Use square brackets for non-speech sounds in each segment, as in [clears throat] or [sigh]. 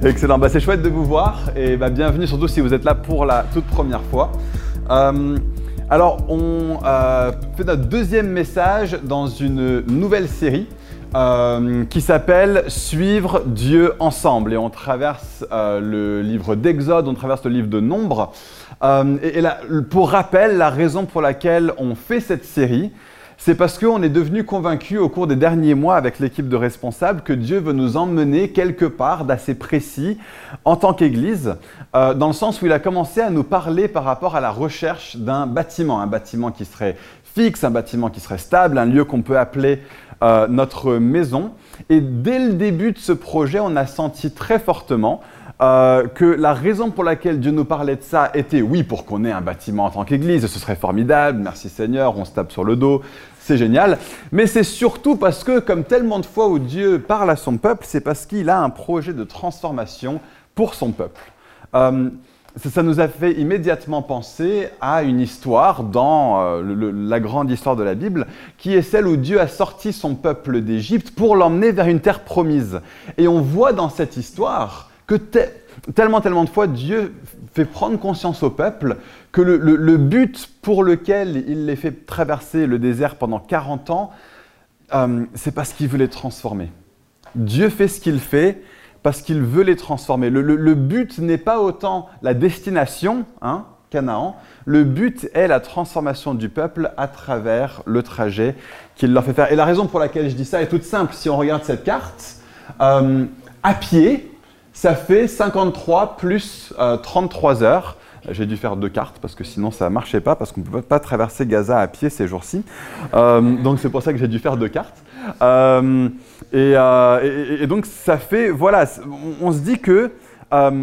Excellent, bah, c'est chouette de vous voir et bah, bienvenue surtout si vous êtes là pour la toute première fois. Euh, alors, on euh, fait notre deuxième message dans une nouvelle série euh, qui s'appelle Suivre Dieu ensemble. Et on traverse le livre d'Exode, on traverse le livre de Nombre. et, et pour rappel, la raison pour laquelle on fait cette série, c'est parce qu'on est devenu convaincu au cours des derniers mois avec l'équipe de responsables que Dieu veut nous emmener quelque part d'assez précis en tant qu'Église, euh, dans le sens où il a commencé à nous parler par rapport à la recherche d'un bâtiment, un bâtiment qui serait fixe, un bâtiment qui serait stable, un lieu qu'on peut appeler euh, notre maison. Et dès le début de ce projet, on a senti très fortement euh, que la raison pour laquelle Dieu nous parlait de ça était, oui, pour qu'on ait un bâtiment en tant qu'Église, ce serait formidable, merci Seigneur, on se tape sur le dos, c'est génial, mais c'est surtout parce que, comme tellement de fois où Dieu parle à son peuple, c'est parce qu'il a un projet de transformation pour son peuple. Euh, ça nous a fait immédiatement penser à une histoire dans euh, la grande histoire de la Bible, qui est celle où Dieu a sorti son peuple d'Égypte pour l'emmener vers une terre promise. Et on voit dans cette histoire que tellement, tellement de fois, Dieu fait prendre conscience au peuple que le, but pour lequel il les fait traverser le désert pendant 40 ans, euh, c'est parce qu'il veut les transformer. Dieu fait ce qu'il fait parce qu'il veut les transformer. Le, but n'est pas autant la destination, hein, Canaan, le but est la transformation du peuple à travers le trajet qu'il leur fait faire. Et la raison pour laquelle je dis ça est toute simple. Si on regarde cette carte, euh, à pied, ça fait 53 plus 33 euh, heures. J'ai dû faire deux cartes parce que sinon ça ne marchait pas, parce qu'on ne peut pas traverser Gaza à pied ces jours-ci. Euh, donc c'est pour ça que j'ai dû faire deux cartes. Euh, et, donc ça fait, voilà, on, se dit que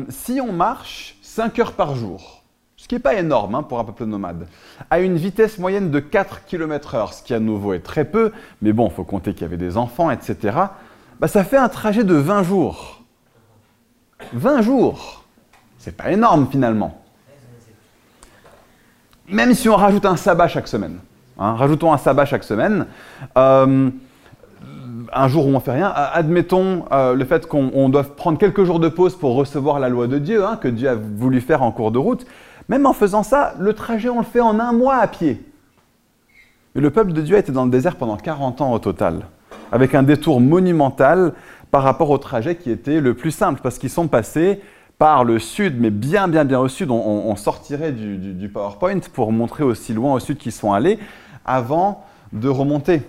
si on marche 5 heures par jour, ce qui n'est pas énorme hein, pour un peuple nomade, à une vitesse moyenne de 4 km/h, ce qui à nouveau est très peu, mais bon, il faut compter qu'il y avait des enfants, etc., bah, ça fait un trajet de 20 jours. 20 jours. C'est pas énorme finalement. Même si on rajoute un sabbat chaque semaine. Hein, rajoutons un sabbat chaque semaine. Euh, un jour où on ne fait rien, admettons euh, le fait qu'on doive prendre quelques jours de pause pour recevoir la loi de Dieu, hein, que Dieu a voulu faire en cours de route. Même en faisant ça, le trajet, on le fait en un mois à pied. Mais le peuple de Dieu a été dans le désert pendant 40 ans au total, avec un détour monumental par rapport au trajet qui était le plus simple, parce qu'ils sont passés par le sud, mais bien, bien, bien au sud. On, sortirait du, PowerPoint pour montrer aussi loin au sud qu'ils sont allés avant de remonter.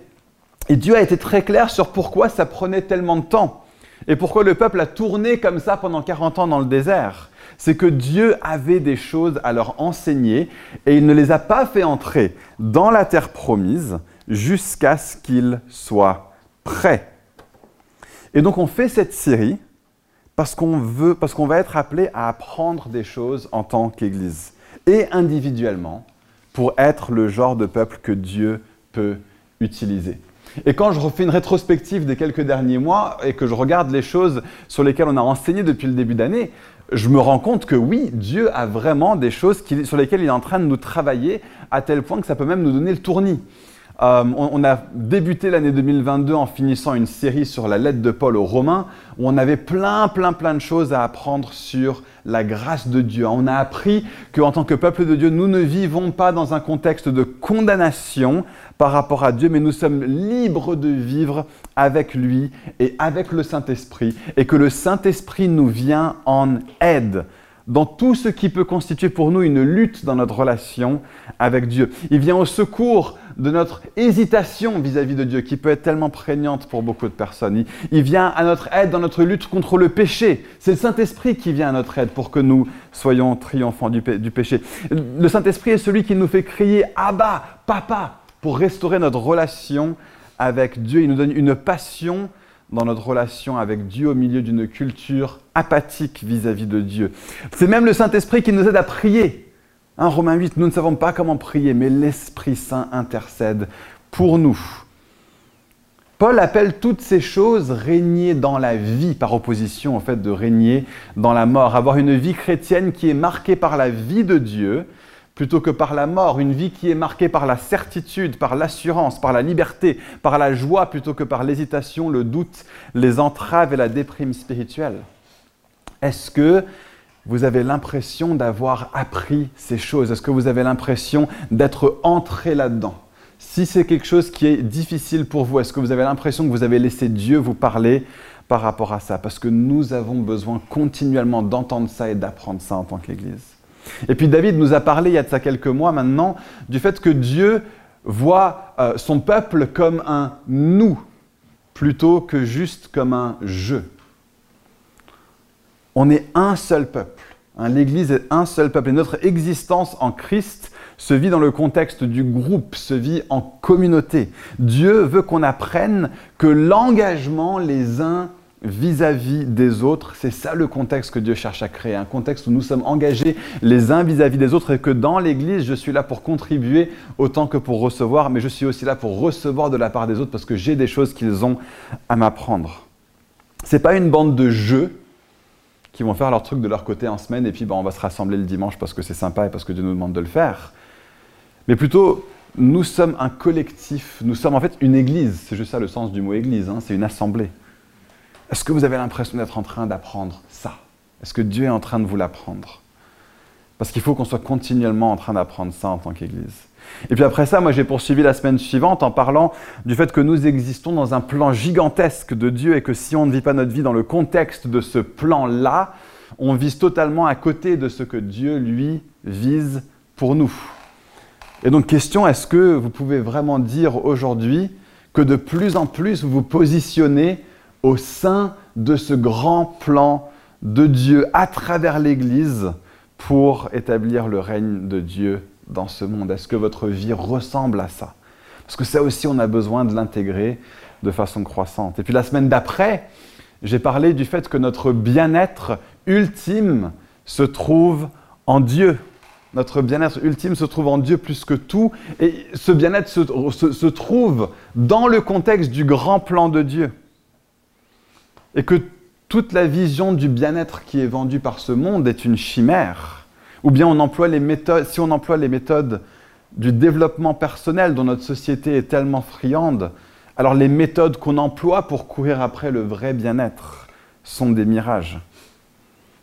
Et Dieu a été très clair sur pourquoi ça prenait tellement de temps et pourquoi le peuple a tourné comme ça pendant 40 ans dans le désert. C'est que Dieu avait des choses à leur enseigner et il ne les a pas fait entrer dans la terre promise jusqu'à ce qu'ils soient prêts. Et donc on fait cette série parce qu'on veut, parce qu'on va être appelé à apprendre des choses en tant qu'Église et individuellement pour être le genre de peuple que Dieu peut utiliser. Et quand je refais une rétrospective des quelques derniers mois et que je regarde les choses sur lesquelles on a enseigné depuis le début d'année, je me rends compte que oui, Dieu a vraiment des choses sur lesquelles il est en train de nous travailler à tel point que ça peut même nous donner le tournis. Euh, on, a débuté l'année 2022 en finissant une série sur la lettre de Paul aux Romains, où on avait plein, plein, plein de choses à apprendre sur la grâce de Dieu. On a appris qu'en tant que peuple de Dieu, nous ne vivons pas dans un contexte de condamnation par rapport à Dieu, mais nous sommes libres de vivre avec lui et avec le Saint-Esprit, et que le Saint-Esprit nous vient en aide dans tout ce qui peut constituer pour nous une lutte dans notre relation avec Dieu. Il vient au secours de notre hésitation vis-à-vis de Dieu, qui peut être tellement prégnante pour beaucoup de personnes. Il, vient à notre aide dans notre lutte contre le péché. C'est le Saint-Esprit qui vient à notre aide pour que nous soyons triomphants du, du péché. Le Saint-Esprit est celui qui nous fait crier Abba, Papa, pour restaurer notre relation avec Dieu. Il nous donne une passion dans notre relation avec Dieu au milieu d'une culture apathique vis-à-vis de Dieu. C'est même le Saint-Esprit qui nous aide à prier. Hein, Romains 8, nous ne savons pas comment prier, mais l'Esprit Saint intercède pour nous. Paul appelle toutes ces choses régner dans la vie, par opposition au fait de régner dans la mort. Avoir une vie chrétienne qui est marquée par la vie de Dieu, plutôt que par la mort, une vie qui est marquée par la certitude, par l'assurance, par la liberté, par la joie, plutôt que par l'hésitation, le doute, les entraves et la déprime spirituelle. Est-ce que vous avez l'impression d'avoir appris ces choses? Est-ce que vous avez l'impression d'être entré là-dedans? Si c'est quelque chose qui est difficile pour vous, est-ce que vous avez l'impression que vous avez laissé Dieu vous parler par rapport à ça? Parce que nous avons besoin continuellement d'entendre ça et d'apprendre ça en tant qu'Église. Et puis David nous a parlé il y a de ça quelques mois maintenant du fait que Dieu voit euh, son peuple comme un nous plutôt que juste comme un je. On est un seul peuple. Hein, L'Église est un seul peuple. Et notre existence en Christ se vit dans le contexte du groupe, se vit en communauté. Dieu veut qu'on apprenne que l'engagement les uns vis-à-vis des autres, c'est ça le contexte que Dieu cherche à créer, un contexte où nous sommes engagés les uns vis-à-vis des autres et que dans l'Église, je suis là pour contribuer autant que pour recevoir, mais je suis aussi là pour recevoir de la part des autres parce que j'ai des choses qu'ils ont à m'apprendre. C'est pas une bande de jeux qui vont faire leur truc de leur côté en semaine et puis ben, on va se rassembler le dimanche parce que c'est sympa et parce que Dieu nous demande de le faire. Mais plutôt, nous sommes un collectif, nous sommes en fait une église, c'est juste ça le sens du mot église, hein, c'est une assemblée. Est-ce que vous avez l'impression d'être en train d'apprendre ça? Est-ce que Dieu est en train de vous l'apprendre? Parce qu'il faut qu'on soit continuellement en train d'apprendre ça en tant qu'Église. Et puis après ça, moi j'ai poursuivi la semaine suivante en parlant du fait que nous existons dans un plan gigantesque de Dieu et que si on ne vit pas notre vie dans le contexte de ce plan-là, on vise totalement à côté de ce que Dieu, lui, vise pour nous. Et donc question, est-ce que vous pouvez vraiment dire aujourd'hui que de plus en plus vous vous positionnez au sein de ce grand plan de Dieu à travers l'Église pour établir le règne de Dieu dans ce monde Est-ce que votre vie ressemble à ça? Parce que ça aussi, on a besoin de l'intégrer de façon croissante. Et puis la semaine d'après, j'ai parlé du fait que notre bien-être ultime se trouve en Dieu. Notre bien-être ultime se trouve en Dieu plus que tout. Et ce bien-être se, trouve dans le contexte du grand plan de Dieu et que toute la vision du bien-être qui est vendue par ce monde est une chimère, ou bien si on emploie les méthodes du développement personnel dont notre société est tellement friande, alors les méthodes qu'on emploie pour courir après le vrai bien-être sont des mirages.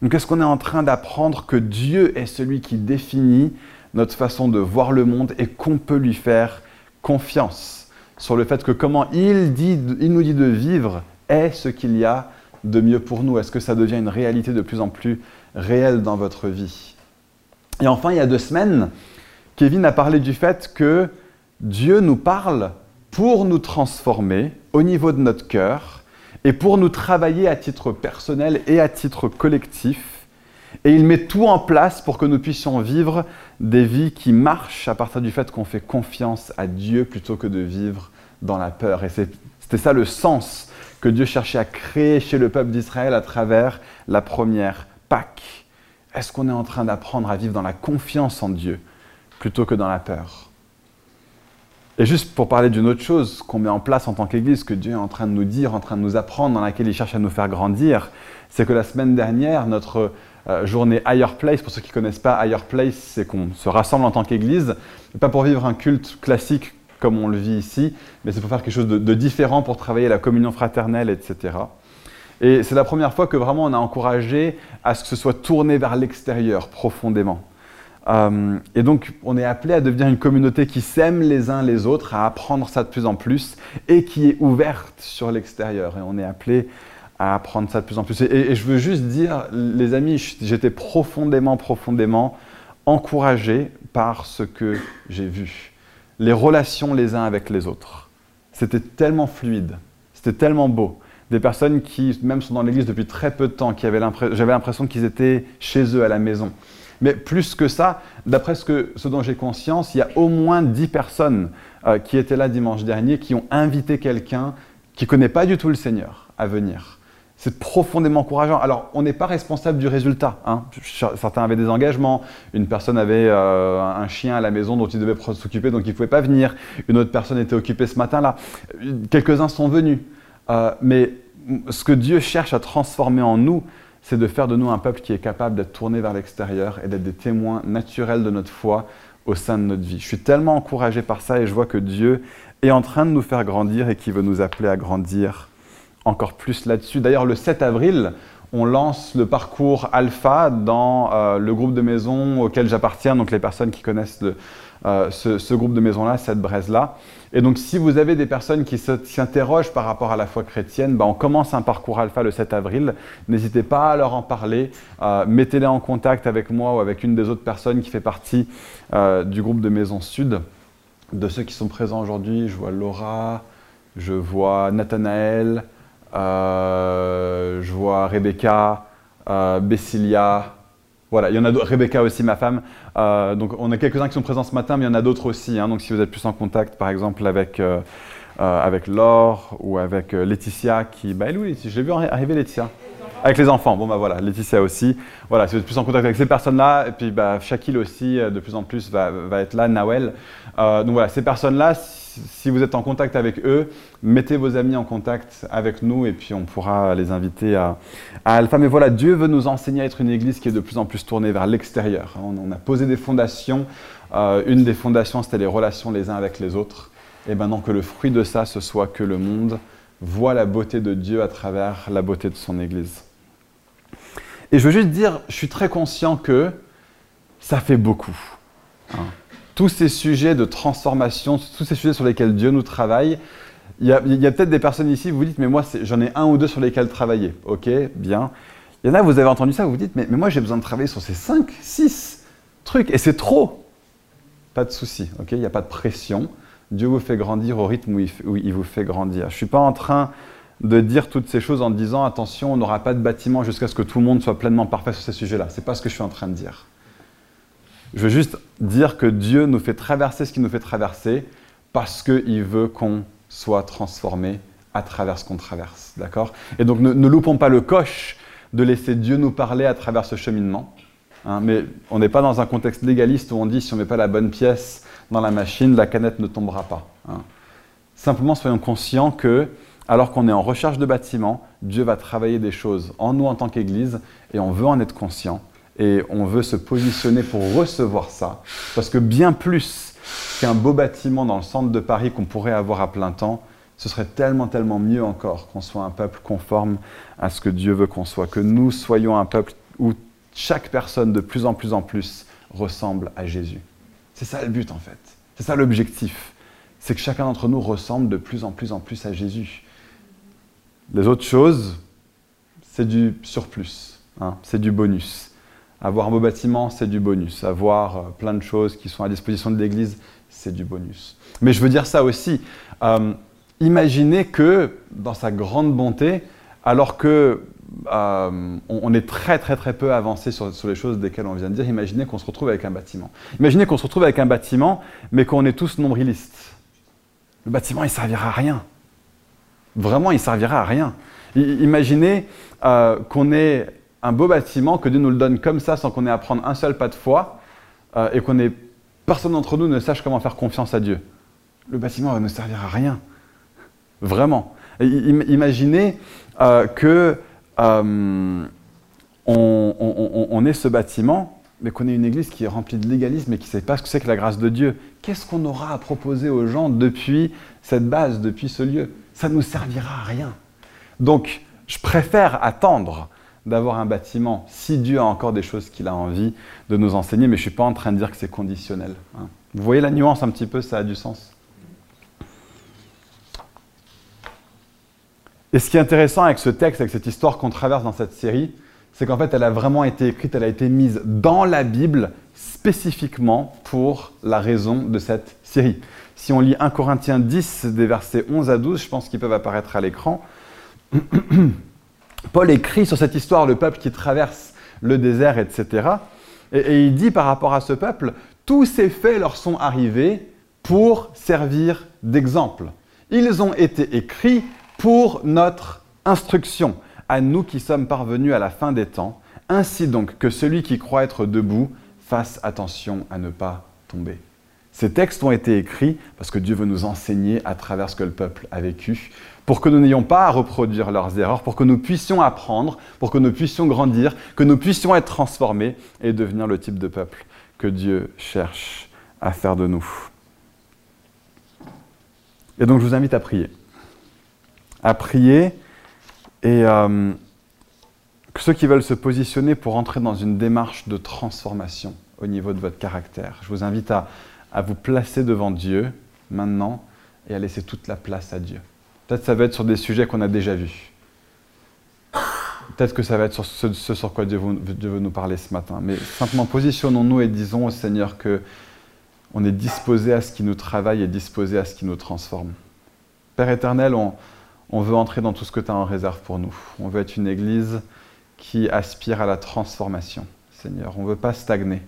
Donc est-ce qu'on est en train d'apprendre que Dieu est celui qui définit notre façon de voir le monde et qu'on peut lui faire confiance sur le fait que comment il nous dit de vivre est ce qu'il y a de mieux pour nous? Est-ce que ça devient une réalité de plus en plus réelle dans votre vie? Et enfin, il y a deux semaines, Kevin a parlé du fait que Dieu nous parle pour nous transformer au niveau de notre cœur et pour nous travailler à titre personnel et à titre collectif. Et il met tout en place pour que nous puissions vivre des vies qui marchent à partir du fait qu'on fait confiance à Dieu plutôt que de vivre dans la peur. Et c'était ça le sens que Dieu cherchait à créer chez le peuple d'Israël à travers la première Pâque. Est-ce qu'on est en train d'apprendre à vivre dans la confiance en Dieu plutôt que dans la peur? Et juste pour parler d'une autre chose qu'on met en place en tant qu'Église, que Dieu est en train de nous dire, en train de nous apprendre, dans laquelle il cherche à nous faire grandir, c'est que la semaine dernière, notre euh, journée Higher Place, pour ceux qui ne connaissent pas Higher Place, c'est qu'on se rassemble en tant qu'Église, pas pour vivre un culte classique comme on le vit ici, mais c'est pour faire quelque chose de, différent, pour travailler la communion fraternelle, etc. Et c'est la première fois que vraiment on a encouragé à ce que ce soit tourné vers l'extérieur profondément. Euh, et donc on est appelé à devenir une communauté qui s'aime les uns les autres, à apprendre ça de plus en plus et qui est ouverte sur l'extérieur. Et on est appelé à apprendre ça de plus en plus. et je veux juste dire, les amis, j'étais profondément, profondément encouragé par ce que j'ai vu les relations les uns avec les autres. C'était tellement fluide, c'était tellement beau. Des personnes qui, même sont dans l'église depuis très peu de temps, qui avaient j'avais l'impression qu'ils étaient chez eux à la maison. Mais plus que ça, d'après ce, dont j'ai conscience, il y a au moins dix personnes euh, qui étaient là dimanche dernier, qui ont invité quelqu'un qui ne connaît pas du tout le Seigneur à venir. C'est profondément encourageant. Alors, on n'est pas responsable du résultat. Hein. Certains avaient des engagements. Une personne avait euh, un chien à la maison dont il devait s'occuper, donc il ne pouvait pas venir. Une autre personne était occupée ce matin-là. Quelques-uns sont venus. Euh, mais ce que Dieu cherche à transformer en nous, c'est de faire de nous un peuple qui est capable d'être tourné vers l'extérieur et d'être des témoins naturels de notre foi au sein de notre vie. Je suis tellement encouragé par ça et je vois que Dieu est en train de nous faire grandir et qui veut nous appeler à grandir encore plus là-dessus. D'ailleurs, le 7 avril, on lance le parcours alpha dans euh, le groupe de maisons auquel j'appartiens, donc les personnes qui connaissent euh, ce, groupe de maisons-là, cette braise-là. Et donc si vous avez des personnes qui s'interrogent par rapport à la foi chrétienne, bah, on commence un parcours alpha le 7 avril. N'hésitez pas à leur en parler, euh, mettez-les en contact avec moi ou avec une des autres personnes qui fait partie du groupe de Maisons Sud. De ceux qui sont présents aujourd'hui, je vois Laura, je vois Nathanaël, je vois Rebecca, euh, Bessilia. Voilà, il y en a d'autres. Rebecca aussi, ma femme. Euh, donc on a quelques-uns qui sont présents ce matin, mais il y en a d'autres aussi. Hein. donc si vous êtes plus en contact, par exemple, avec, avec Laure ou avec Laetitia, qui. Bah, elle, Je l'ai vu arriver, Laetitia. Avec les enfants, bon bah voilà, Laetitia aussi. Voilà, si vous êtes plus en contact avec ces personnes-là, et puis bah, Shaquille aussi, de plus en plus, va, va être là, Nawel. donc voilà, ces personnes-là, si vous êtes en contact avec eux, mettez vos amis en contact avec nous et puis on pourra les inviter à, Alpha. Mais voilà, Dieu veut nous enseigner à être une église qui est de plus en plus tournée vers l'extérieur. On, a posé des fondations. Euh, une des fondations, c'était les relations les uns avec les autres. Et maintenant que le fruit de ça, ce soit que le monde voit la beauté de Dieu à travers la beauté de son église. Et je veux juste dire, je suis très conscient que ça fait beaucoup. Hein tous ces sujets de transformation, tous ces sujets sur lesquels Dieu nous travaille, il y a, peut-être des personnes ici, vous vous dites, mais moi, j'en ai un ou deux sur lesquels travailler. Ok, bien. Il y en a, vous avez entendu ça, vous vous dites, mais, moi, j'ai besoin de travailler sur ces cinq, six trucs, et c'est trop. Pas de souci, ok Il n'y a pas de pression. Dieu vous fait grandir au rythme où il, où il vous fait grandir. Je ne suis pas en train de dire toutes ces choses en disant, attention, on n'aura pas de bâtiment jusqu'à ce que tout le monde soit pleinement parfait sur ces sujets-là. Ce n'est pas ce que je suis en train de dire. Je veux juste dire que Dieu nous fait traverser ce qu'il nous fait traverser parce qu'il veut qu'on soit transformé à travers ce qu'on traverse. D'accord? Et donc ne, loupons pas le coche de laisser Dieu nous parler à travers ce cheminement. Hein, mais on n'est pas dans un contexte légaliste où on dit si on ne met pas la bonne pièce dans la machine, la canette ne tombera pas. Hein. Simplement soyons conscients que, alors qu'on est en recherche de bâtiments, Dieu va travailler des choses en nous en tant qu'Église et on veut en être conscient et on veut se positionner pour recevoir ça. Parce que bien plus qu'un beau bâtiment dans le centre de Paris qu'on pourrait avoir à plein temps, ce serait tellement, tellement mieux encore qu'on soit un peuple conforme à ce que Dieu veut qu'on soit, que nous soyons un peuple où chaque personne de plus en plus en plus ressemble à Jésus. C'est ça le but en fait. C'est ça l'objectif. C'est que chacun d'entre nous ressemble de plus en plus en plus à Jésus. Les autres choses, c'est du surplus, hein, c'est du bonus. Avoir un beau bâtiment, c'est du bonus. Avoir euh, plein de choses qui sont à disposition de l'Église, c'est du bonus. Mais je veux dire ça aussi. Euh, imaginez que, dans sa grande bonté, alors que euh, on, est très très très peu avancé sur, les choses desquelles on vient de dire, imaginez qu'on se retrouve avec un bâtiment. Imaginez qu'on se retrouve avec un bâtiment, mais qu'on est tous nombrilistes. Le bâtiment, il servira à rien. Vraiment, il servira à rien. imaginez qu'on ait un beau bâtiment, que Dieu nous le donne comme ça sans qu'on ait à prendre un seul pas de foi euh, et qu'on ait personne d'entre nous ne sache comment faire confiance à Dieu. Le bâtiment va ne servir à rien. Vraiment. imaginez que on, ce bâtiment, mais qu'on ait une église qui est remplie de légalisme et qui ne sait pas ce que c'est que la grâce de Dieu. Qu'est-ce qu'on aura à proposer aux gens depuis cette base, depuis ce lieu? Ça ne nous servira à rien. Donc, je préfère attendre d'avoir un bâtiment si Dieu a encore des choses qu'il a envie de nous enseigner, mais je ne suis pas en train de dire que c'est conditionnel. Hein. Vous voyez la nuance un petit peu, ça a du sens. Et ce qui est intéressant avec ce texte, avec cette histoire qu'on traverse dans cette série, c'est qu'en fait, elle a vraiment été écrite, elle a été mise dans la Bible spécifiquement pour la raison de cette série. Si on lit 1 Corinthiens 10, des versets 11 à 12, je pense qu'ils peuvent apparaître à l'écran. [clears throat] Paul écrit sur cette histoire, le peuple qui traverse le désert, etc. Et, il dit par rapport à ce peuple, tous ces faits leur sont arrivés pour servir d'exemple. Ils ont été écrits pour notre instruction, à nous qui sommes parvenus à la fin des temps, ainsi donc que celui qui croit être debout fasse attention à ne pas tomber. Ces textes ont été écrits parce que Dieu veut nous enseigner à travers ce que le peuple a vécu, pour que nous n'ayons pas à reproduire leurs erreurs, pour que nous puissions apprendre, pour que nous puissions grandir, que nous puissions être transformés et devenir le type de peuple que Dieu cherche à faire de nous. Et donc je vous invite à prier. À prier et euh, ceux qui veulent se positionner pour entrer dans une démarche de transformation au niveau de votre caractère. Je vous invite à, à vous placer devant Dieu maintenant et à laisser toute la place à Dieu. Peut-être ça va être sur des sujets qu'on a déjà vus. Peut-être que ça va être sur ce, sur quoi Dieu veut, nous parler ce matin. Mais simplement positionnons-nous et disons au Seigneur que on est disposé à ce qui nous travaille et disposé à ce qui nous transforme. Père éternel, on, on veut entrer dans tout ce que tu as en réserve pour nous. On veut être une église qui aspire à la transformation, Seigneur. On ne veut pas stagner.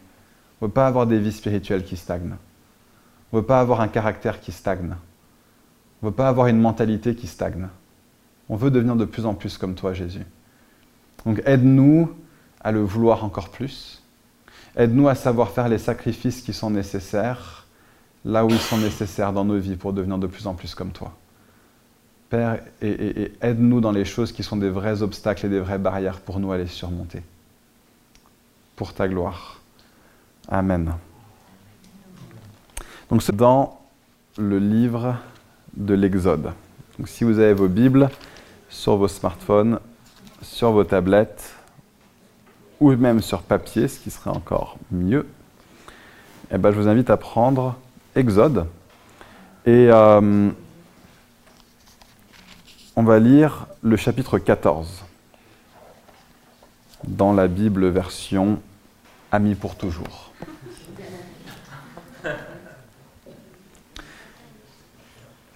On ne veut pas avoir des vies spirituelles qui stagnent. On ne veut pas avoir un caractère qui stagne. On ne veut pas avoir une mentalité qui stagne. On veut devenir de plus en plus comme toi, Jésus. Donc aide-nous à le vouloir encore plus. Aide-nous à savoir faire les sacrifices qui sont nécessaires, là où ils sont nécessaires dans nos vies pour devenir de plus en plus comme toi. Père, et, aide-nous dans les choses qui sont des vrais obstacles et des vraies barrières pour nous à les surmonter. Pour ta gloire. Amen. Donc c'est dans le livre de l'Exode. Donc si vous avez vos Bibles sur vos smartphones, sur vos tablettes ou même sur papier, ce qui serait encore mieux, eh ben, je vous invite à prendre Exode et euh, on va lire le chapitre 14 dans la Bible version Ami pour toujours.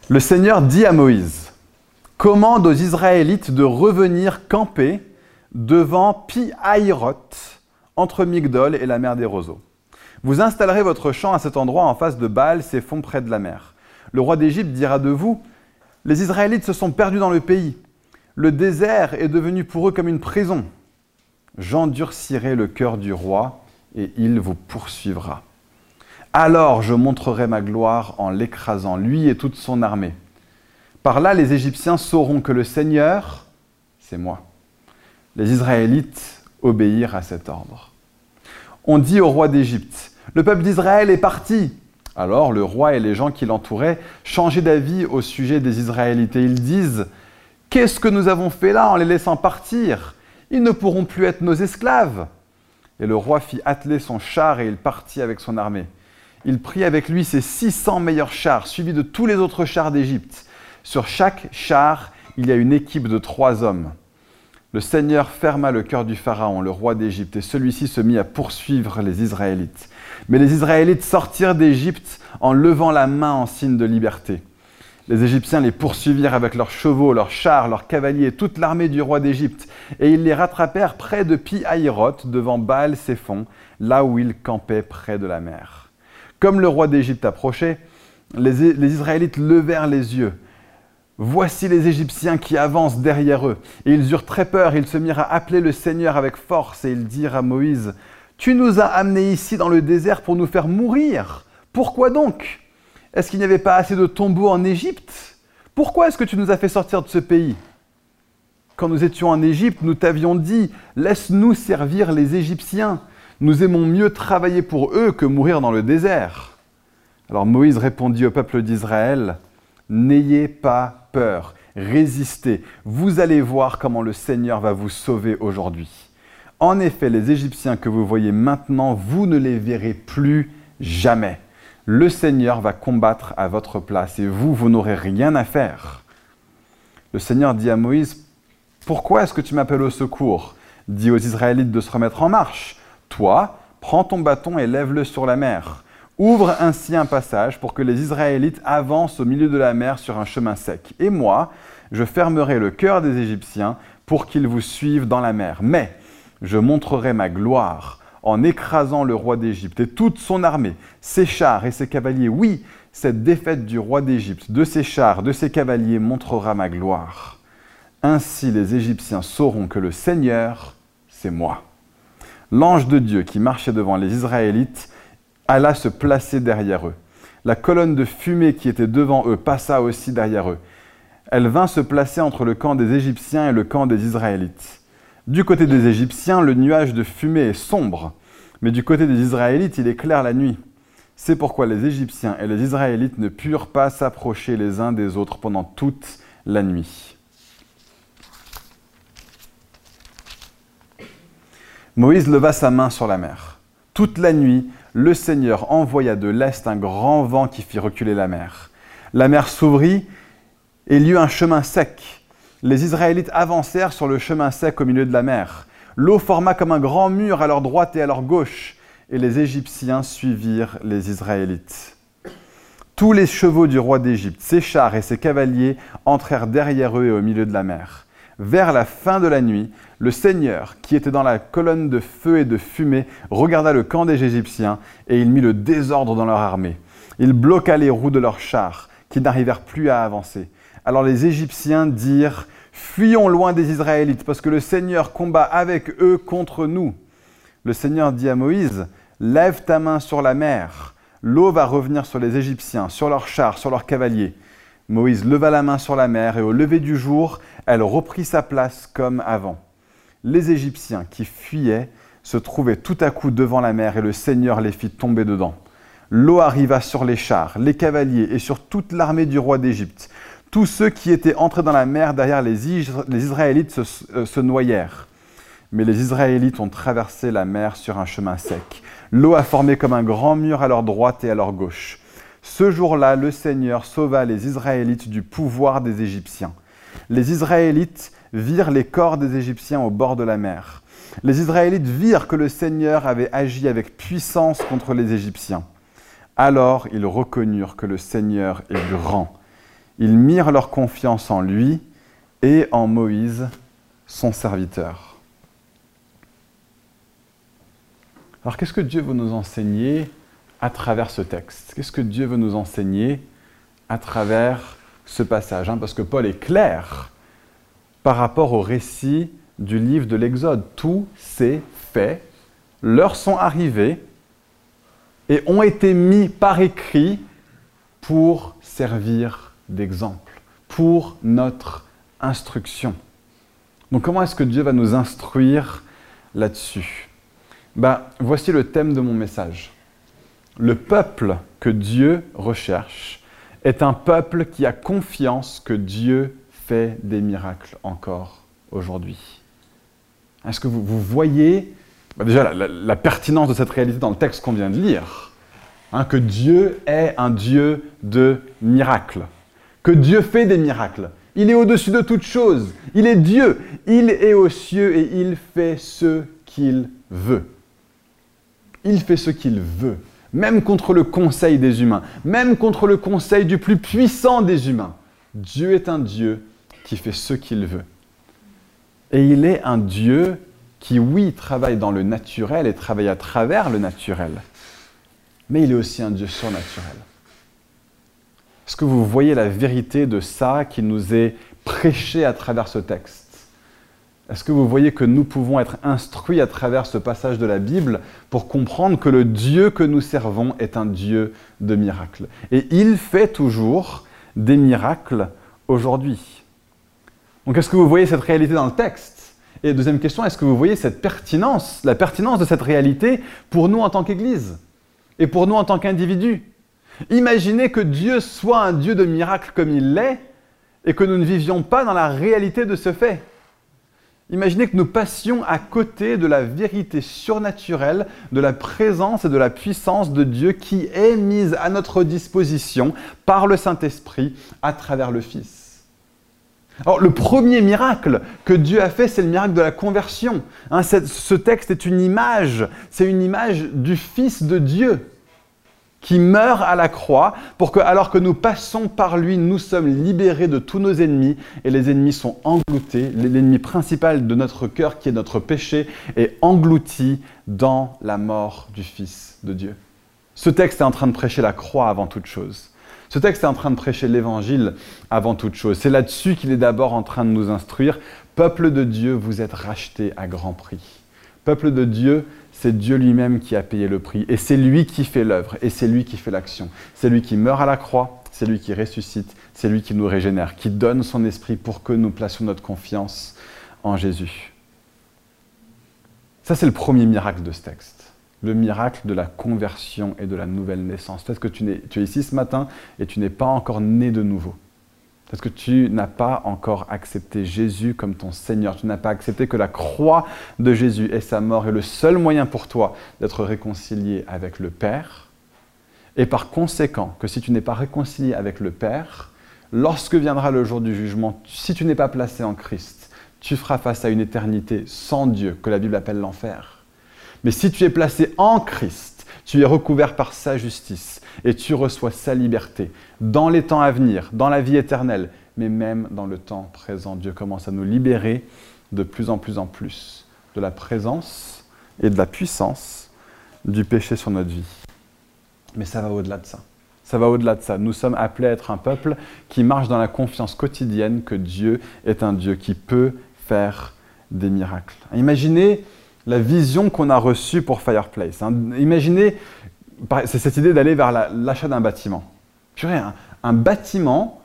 Le Seigneur dit à Moïse, commande aux Israélites de revenir camper devant Pi-Haïroth, entre Migdol et la mer des roseaux. Vous installerez votre champ à cet endroit en face de Baal, ses fonds près de la mer. Le roi d'Égypte dira de vous Les Israélites se sont perdus dans le pays. Le désert est devenu pour eux comme une prison. J'endurcirai le cœur du roi et il vous poursuivra. Alors je montrerai ma gloire en l'écrasant, lui et toute son armée. Par là, les Égyptiens sauront que le Seigneur, c'est moi. Les Israélites obéirent à cet ordre. On dit au roi d'Égypte, le peuple d'Israël est parti. Alors le roi et les gens qui l'entouraient changeaient d'avis au sujet des Israélites et ils disent, Qu'est-ce que nous avons fait là en les laissant partir? Ils ne pourront plus être nos esclaves. Et le roi fit atteler son char et il partit avec son armée. Il prit avec lui ses 600 meilleurs chars, suivis de tous les autres chars d'Égypte. Sur chaque char, il y a une équipe de trois hommes. Le Seigneur ferma le cœur du Pharaon, le roi d'Égypte, et celui-ci se mit à poursuivre les Israélites. Mais les Israélites sortirent d'Égypte en levant la main en signe de liberté. Les Égyptiens les poursuivirent avec leurs chevaux, leurs chars, leurs cavaliers, toute l'armée du roi d'Égypte, et ils les rattrapèrent près de Pi-Haïroth, devant Baal-Séphon, là où ils campaient près de la mer. Comme le roi d'Égypte approchait, les, Israélites levèrent les yeux Voici les Égyptiens qui avancent derrière eux. Et ils eurent très peur, ils se mirent à appeler le Seigneur avec force, et ils dirent à Moïse, Tu nous as amenés ici dans le désert pour nous faire mourir. Pourquoi donc? Est-ce qu'il n'y avait pas assez de tombeaux en Égypte? Pourquoi est-ce que tu nous as fait sortir de ce pays? Quand nous étions en Égypte, nous t'avions dit, Laisse-nous servir les Égyptiens. Nous aimons mieux travailler pour eux que mourir dans le désert. Alors Moïse répondit au peuple d'Israël, N'ayez pas peur, résistez. Vous allez voir comment le Seigneur va vous sauver aujourd'hui. En effet, les Égyptiens que vous voyez maintenant, vous ne les verrez plus jamais. Le Seigneur va combattre à votre place et vous, vous n'aurez rien à faire. Le Seigneur dit à Moïse, Pourquoi est-ce que tu m'appelles au secours? Dis aux Israélites de se remettre en marche. Toi, prends ton bâton et lève-le sur la mer. Ouvre ainsi un passage pour que les Israélites avancent au milieu de la mer sur un chemin sec. Et moi, je fermerai le cœur des Égyptiens pour qu'ils vous suivent dans la mer. Mais je montrerai ma gloire en écrasant le roi d'Égypte et toute son armée, ses chars et ses cavaliers. Oui, cette défaite du roi d'Égypte, de ses chars, de ses cavaliers montrera ma gloire. Ainsi les Égyptiens sauront que le Seigneur, c'est moi. L'ange de Dieu qui marchait devant les Israélites alla se placer derrière eux. La colonne de fumée qui était devant eux passa aussi derrière eux. Elle vint se placer entre le camp des Égyptiens et le camp des Israélites. Du côté des Égyptiens, le nuage de fumée est sombre, mais du côté des Israélites, il est clair la nuit. C'est pourquoi les Égyptiens et les Israélites ne purent pas s'approcher les uns des autres pendant toute la nuit. Moïse leva sa main sur la mer. Toute la nuit, le Seigneur envoya de l'est un grand vent qui fit reculer la mer. La mer s'ouvrit et eut un chemin sec. Les Israélites avancèrent sur le chemin sec au milieu de la mer. L'eau forma comme un grand mur à leur droite et à leur gauche, et les Égyptiens suivirent les Israélites. Tous les chevaux du roi d'Égypte, ses chars et ses cavaliers entrèrent derrière eux et au milieu de la mer. Vers la fin de la nuit, le Seigneur, qui était dans la colonne de feu et de fumée, regarda le camp des Égyptiens, et il mit le désordre dans leur armée. Il bloqua les roues de leurs chars, qui n'arrivèrent plus à avancer. Alors les Égyptiens dirent, Fuyons loin des Israélites, parce que le Seigneur combat avec eux contre nous. Le Seigneur dit à Moïse, Lève ta main sur la mer, l'eau va revenir sur les Égyptiens, sur leurs chars, sur leurs cavaliers. Moïse leva la main sur la mer, et au lever du jour, elle reprit sa place comme avant. Les Égyptiens qui fuyaient se trouvaient tout à coup devant la mer, et le Seigneur les fit tomber dedans. L'eau arriva sur les chars, les cavaliers et sur toute l'armée du roi d'Égypte. Tous ceux qui étaient entrés dans la mer derrière les, Israélites se, euh, se noyèrent. Mais les Israélites ont traversé la mer sur un chemin sec. L'eau a formé comme un grand mur à leur droite et à leur gauche. Ce jour-là, le Seigneur sauva les Israélites du pouvoir des Égyptiens. Les Israélites virent les corps des Égyptiens au bord de la mer. Les Israélites virent que le Seigneur avait agi avec puissance contre les Égyptiens. Alors ils reconnurent que le Seigneur est grand. Ils mirent leur confiance en lui et en Moïse, son serviteur. Alors qu'est-ce que Dieu veut nous enseigner à travers ce texte Qu'est-ce que Dieu veut nous enseigner à travers ce passage hein? Parce que Paul est clair par rapport au récit du livre de l'Exode. Tout s'est fait, l'heure sont arrivées et ont été mis par écrit pour servir d'exemple, pour notre instruction. Donc comment est-ce que Dieu va nous instruire là-dessus? Ben, Voici le thème de mon message le peuple que Dieu recherche est un peuple qui a confiance que Dieu fait des miracles encore aujourd'hui. Est-ce que vous, voyez bah déjà la, pertinence de cette réalité dans le texte qu'on vient de lire hein, Que Dieu est un Dieu de miracles, que Dieu fait des miracles. Il est au-dessus de toute chose. Il est Dieu. Il est aux cieux et il fait ce qu'il veut. Il fait ce qu'il veut même contre le conseil des humains, même contre le conseil du plus puissant des humains. Dieu est un Dieu qui fait ce qu'il veut. Et il est un Dieu qui, oui, travaille dans le naturel et travaille à travers le naturel, mais il est aussi un Dieu surnaturel. Est-ce que vous voyez la vérité de ça qui nous est prêché à travers ce texte? Est-ce que vous voyez que nous pouvons être instruits à travers ce passage de la Bible pour comprendre que le Dieu que nous servons est un Dieu de miracles? Et il fait toujours des miracles aujourd'hui. Donc est-ce que vous voyez cette réalité dans le texte? Et deuxième question, est-ce que vous voyez cette pertinence, la pertinence de cette réalité pour nous en tant qu'Église et pour nous en tant qu'individus? Imaginez que Dieu soit un Dieu de miracles comme il l'est et que nous ne vivions pas dans la réalité de ce fait. Imaginez que nous passions à côté de la vérité surnaturelle, de la présence et de la puissance de Dieu qui est mise à notre disposition par le Saint-Esprit à travers le Fils. Alors le premier miracle que Dieu a fait, c'est le miracle de la conversion. Hein, ce texte est une image, c'est une image du Fils de Dieu qui meurt à la croix pour que, alors que nous passons par lui, nous sommes libérés de tous nos ennemis et les ennemis sont engloutis. L'ennemi principal de notre cœur, qui est notre péché, est englouti dans la mort du Fils de Dieu. Ce texte est en train de prêcher la croix avant toute chose. Ce texte est en train de prêcher l'évangile avant toute chose. C'est là-dessus qu'il est d'abord en train de nous instruire. Peuple de Dieu, vous êtes rachetés à grand prix. Peuple de Dieu, c'est Dieu lui-même qui a payé le prix. Et c'est lui qui fait l'œuvre, et c'est lui qui fait l'action. C'est lui qui meurt à la croix, c'est lui qui ressuscite, c'est lui qui nous régénère, qui donne son esprit pour que nous placions notre confiance en Jésus. Ça, c'est le premier miracle de ce texte. Le miracle de la conversion et de la nouvelle naissance. Peut-être que tu, es, tu es ici ce matin et tu n'es pas encore né de nouveau. Parce que tu n'as pas encore accepté Jésus comme ton Seigneur. Tu n'as pas accepté que la croix de Jésus et sa mort est le seul moyen pour toi d'être réconcilié avec le Père. Et par conséquent, que si tu n'es pas réconcilié avec le Père, lorsque viendra le jour du jugement, si tu n'es pas placé en Christ, tu feras face à une éternité sans Dieu, que la Bible appelle l'enfer. Mais si tu es placé en Christ, tu es recouvert par sa justice et tu reçois sa liberté dans les temps à venir, dans la vie éternelle, mais même dans le temps présent. Dieu commence à nous libérer de plus en plus en plus de la présence et de la puissance du péché sur notre vie. Mais ça va au-delà de ça. Ça va au-delà de ça. Nous sommes appelés à être un peuple qui marche dans la confiance quotidienne que Dieu est un Dieu qui peut faire des miracles. Imaginez la vision qu'on a reçue pour Fireplace. Hein. Imaginez, c'est cette idée d'aller vers l'achat d'un bâtiment. Purée, un, un bâtiment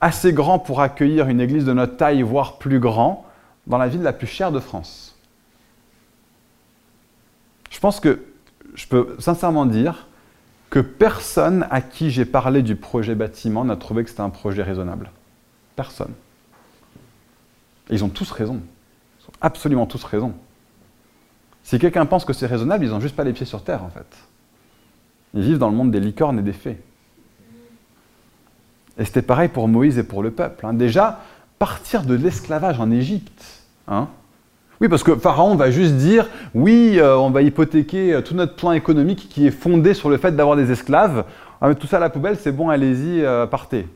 assez grand pour accueillir une église de notre taille, voire plus grand, dans la ville la plus chère de France. Je pense que je peux sincèrement dire que personne à qui j'ai parlé du projet bâtiment n'a trouvé que c'était un projet raisonnable. Personne. ils ont tous raison. Ils ont absolument tous raison. Si quelqu'un pense que c'est raisonnable, ils n'ont juste pas les pieds sur terre, en fait. Ils vivent dans le monde des licornes et des fées. Et c'était pareil pour Moïse et pour le peuple. Hein. Déjà, partir de l'esclavage en Égypte. Hein. Oui, parce que Pharaon va juste dire, oui, euh, on va hypothéquer euh, tout notre plan économique qui est fondé sur le fait d'avoir des esclaves. Ah, tout ça à la poubelle, c'est bon, allez-y, euh, partez.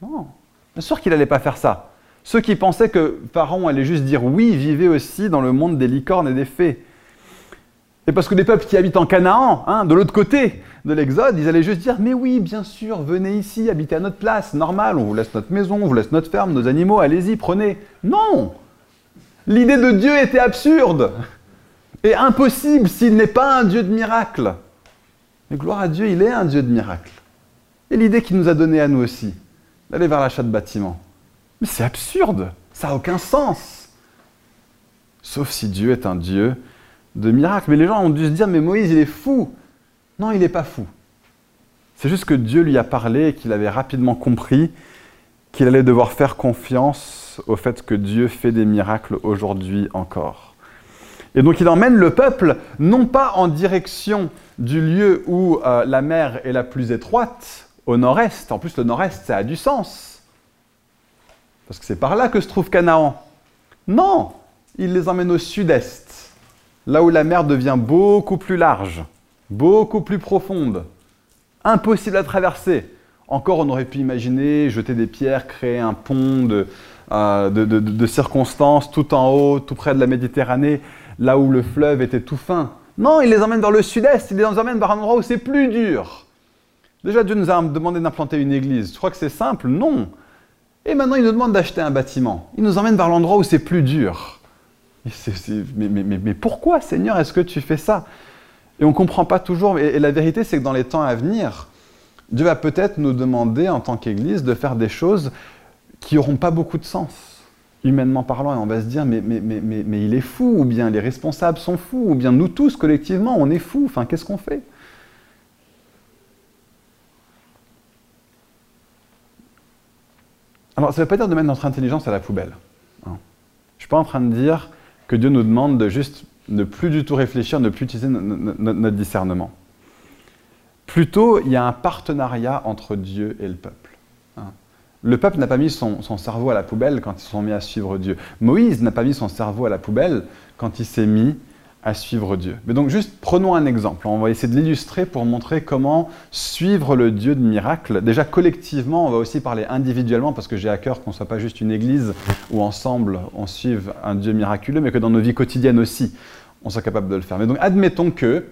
Non, bien sûr qu'il n'allait pas faire ça. Ceux qui pensaient que Pharaon allait juste dire oui, vivez aussi dans le monde des licornes et des fées. Et parce que les peuples qui habitent en Canaan, hein, de l'autre côté de l'Exode, ils allaient juste dire Mais oui, bien sûr, venez ici, habitez à notre place, normal, on vous laisse notre maison, on vous laisse notre ferme, nos animaux, allez-y, prenez. Non L'idée de Dieu était absurde et impossible s'il n'est pas un Dieu de miracles. Mais gloire à Dieu, il est un Dieu de miracles. Et l'idée qu'il nous a donnée à nous aussi, d'aller vers l'achat de bâtiments, mais c'est absurde, ça n'a aucun sens. Sauf si Dieu est un Dieu de miracles. Mais les gens ont dû se dire, mais Moïse, il est fou. Non, il n'est pas fou. C'est juste que Dieu lui a parlé et qu'il avait rapidement compris qu'il allait devoir faire confiance au fait que Dieu fait des miracles aujourd'hui encore. Et donc il emmène le peuple non pas en direction du lieu où euh, la mer est la plus étroite, au nord-est. En plus, le nord-est, ça a du sens. Parce que c'est par là que se trouve Canaan. Non, il les emmène au sud-est, là où la mer devient beaucoup plus large, beaucoup plus profonde, impossible à traverser. Encore, on aurait pu imaginer jeter des pierres, créer un pont de, euh, circonstances tout en haut, tout près de la Méditerranée, là où le fleuve était tout fin. Non, il les emmène vers le sud-est, il les emmène vers un endroit où c'est plus dur. Déjà, Dieu nous a demandé d'implanter une église. Je crois que c'est simple? Non. Et maintenant, il nous demande d'acheter un bâtiment. Il nous emmène vers l'endroit où c'est plus dur. mais, pourquoi, Seigneur, est-ce que tu fais ça? Et on ne comprend pas toujours. Et, la vérité, c'est que dans les temps à venir, Dieu va peut-être nous demander, en tant qu'Église, de faire des choses qui n'auront pas beaucoup de sens, humainement parlant. Et on va se dire, mais, mais il est fou, ou bien les responsables sont fous, ou bien nous tous, collectivement, on est fous. Enfin, qu'est-ce qu'on fait? Alors, ça ne veut pas dire de mettre notre intelligence à la poubelle. Hein. Je ne suis pas en train de dire que Dieu nous demande de juste ne plus du tout réfléchir, ne plus utiliser notre discernement. Plutôt, il y a un partenariat entre Dieu et le peuple. Hein. Le peuple n'a pas mis son, son, cerveau à la poubelle quand ils sont mis à suivre Dieu. Moïse n'a pas mis son cerveau à la poubelle quand il s'est mis à suivre Dieu. Mais donc juste prenons un exemple. On va essayer de l'illustrer pour montrer comment suivre le Dieu de miracle. Déjà collectivement, on va aussi parler individuellement parce que j'ai à cœur qu'on ne soit pas juste une église où ensemble on suive un Dieu miraculeux, mais que dans nos vies quotidiennes aussi, on soit capable de le faire. Mais donc admettons que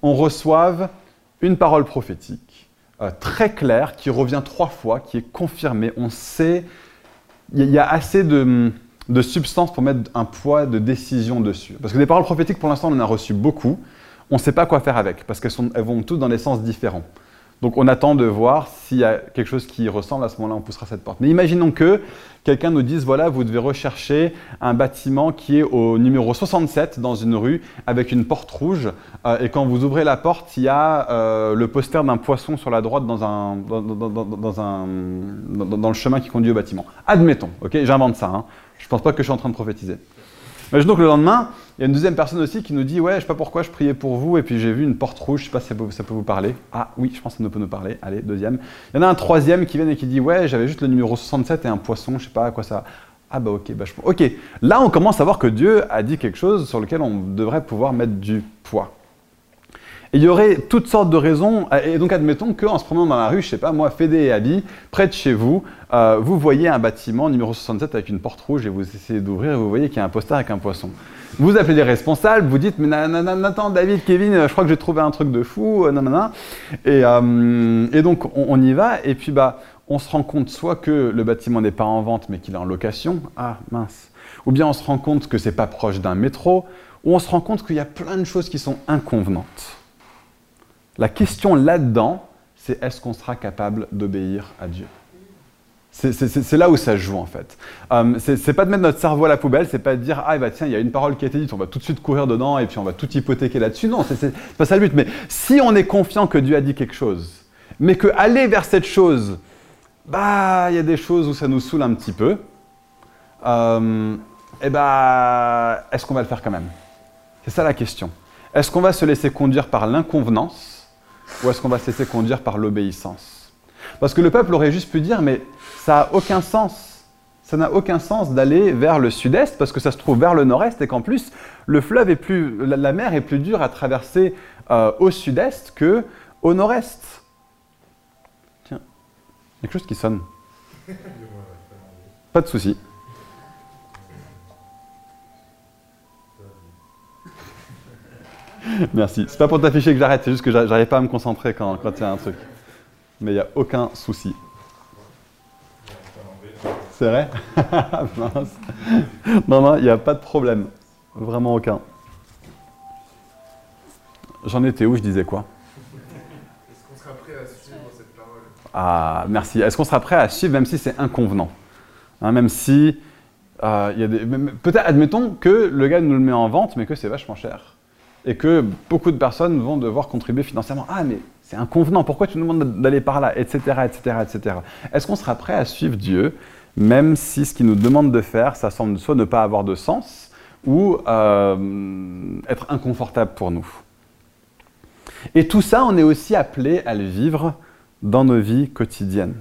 on reçoive une parole prophétique euh, très claire qui revient trois fois, qui est confirmée. On sait, il y a assez de de substance pour mettre un poids de décision dessus. Parce que des paroles prophétiques, pour l'instant, on en a reçu beaucoup. On ne sait pas quoi faire avec, parce qu'elles vont toutes dans des sens différents. Donc on attend de voir s'il y a quelque chose qui ressemble, à ce moment-là on poussera cette porte. Mais imaginons que quelqu'un nous dise, voilà, vous devez rechercher un bâtiment qui est au numéro 67 dans une rue avec une porte rouge, euh, et quand vous ouvrez la porte, il y a euh, le poster d'un poisson sur la droite dans, un, le chemin qui conduit au bâtiment. Admettons, ok, j'invente ça, hein. Je pense pas que je suis en train de prophétiser. Imaginons que le lendemain, il y a une deuxième personne aussi qui nous dit Ouais, je sais pas pourquoi je priais pour vous, et puis j'ai vu une porte rouge, je sais pas si ça peut, vous parler. Ah oui, je pense que ça peut nous parler. Allez, deuxième. Il y en a un troisième qui vient et qui dit Ouais, j'avais juste le numéro 67 et un poisson, je sais pas à quoi ça. Ah bah ok, bah je... ok. Là, on commence à voir que Dieu a dit quelque chose sur lequel on devrait pouvoir mettre du poids. Et il y aurait toutes sortes de raisons. Et donc, admettons qu'en se promenant dans la rue, je sais pas, moi, Fédé et Abby, près de chez vous, euh, vous voyez un bâtiment numéro 67 avec une porte rouge et vous essayez d'ouvrir et vous voyez qu'il y a un poster avec un poisson. Vous appelez les responsables, vous dites, mais attends, David, Kevin, je crois que j'ai trouvé un truc de fou, euh, nanana. Et, euh, et donc, on, y va, et puis, bah, on se rend compte soit que le bâtiment n'est pas en vente, mais qu'il est en location. Ah, mince. Ou bien on se rend compte que c'est pas proche d'un métro, ou on se rend compte qu'il y a plein de choses qui sont inconvenantes. La question là-dedans, c'est est-ce qu'on sera capable d'obéir à Dieu? C'est là où ça joue en fait. Euh, c'est pas de mettre notre cerveau à la poubelle, c'est pas de dire ah bah tiens il y a une parole qui a été dite, on va tout de suite courir dedans et puis on va tout hypothéquer là-dessus. Non, c'est pas ça le but. Mais si on est confiant que Dieu a dit quelque chose, mais que aller vers cette chose, bah il y a des choses où ça nous saoule un petit peu. Euh, et eh bah est-ce qu'on va le faire quand même? C'est ça la question. Est-ce qu'on va se laisser conduire par l'inconvenance ou est-ce qu'on va se laisser conduire par l'obéissance? Parce que le peuple aurait juste pu dire mais ça n'a aucun sens. Ça n'a aucun sens d'aller vers le sud-est parce que ça se trouve vers le nord-est et qu'en plus, le fleuve est plus, la mer est plus dure à traverser euh, au sud-est que au nord-est. Tiens, il y a quelque chose qui sonne. Pas de souci. [laughs] Merci. C'est pas pour t'afficher que j'arrête, c'est juste que j'arrive pas à me concentrer quand il y a un truc. Mais il n'y a aucun souci. C'est vrai? [laughs] Non, non, il n'y a pas de problème. Vraiment aucun. J'en étais où? Je disais quoi? Est-ce qu'on sera prêt à suivre cette parole? Ah, merci. Est-ce qu'on sera prêt à suivre même si c'est inconvenant? Hein, Même si. Euh, il y a des... Peut-être, admettons que le gars nous le met en vente, mais que c'est vachement cher. Et que beaucoup de personnes vont devoir contribuer financièrement. Ah, mais c'est inconvenant, pourquoi tu nous demandes d'aller par là Etc. etc., etc. Est-ce qu'on sera prêt à suivre Dieu même si ce qu'il nous demande de faire, ça semble soit ne pas avoir de sens ou euh, être inconfortable pour nous? Et tout ça, on est aussi appelé à le vivre dans nos vies quotidiennes.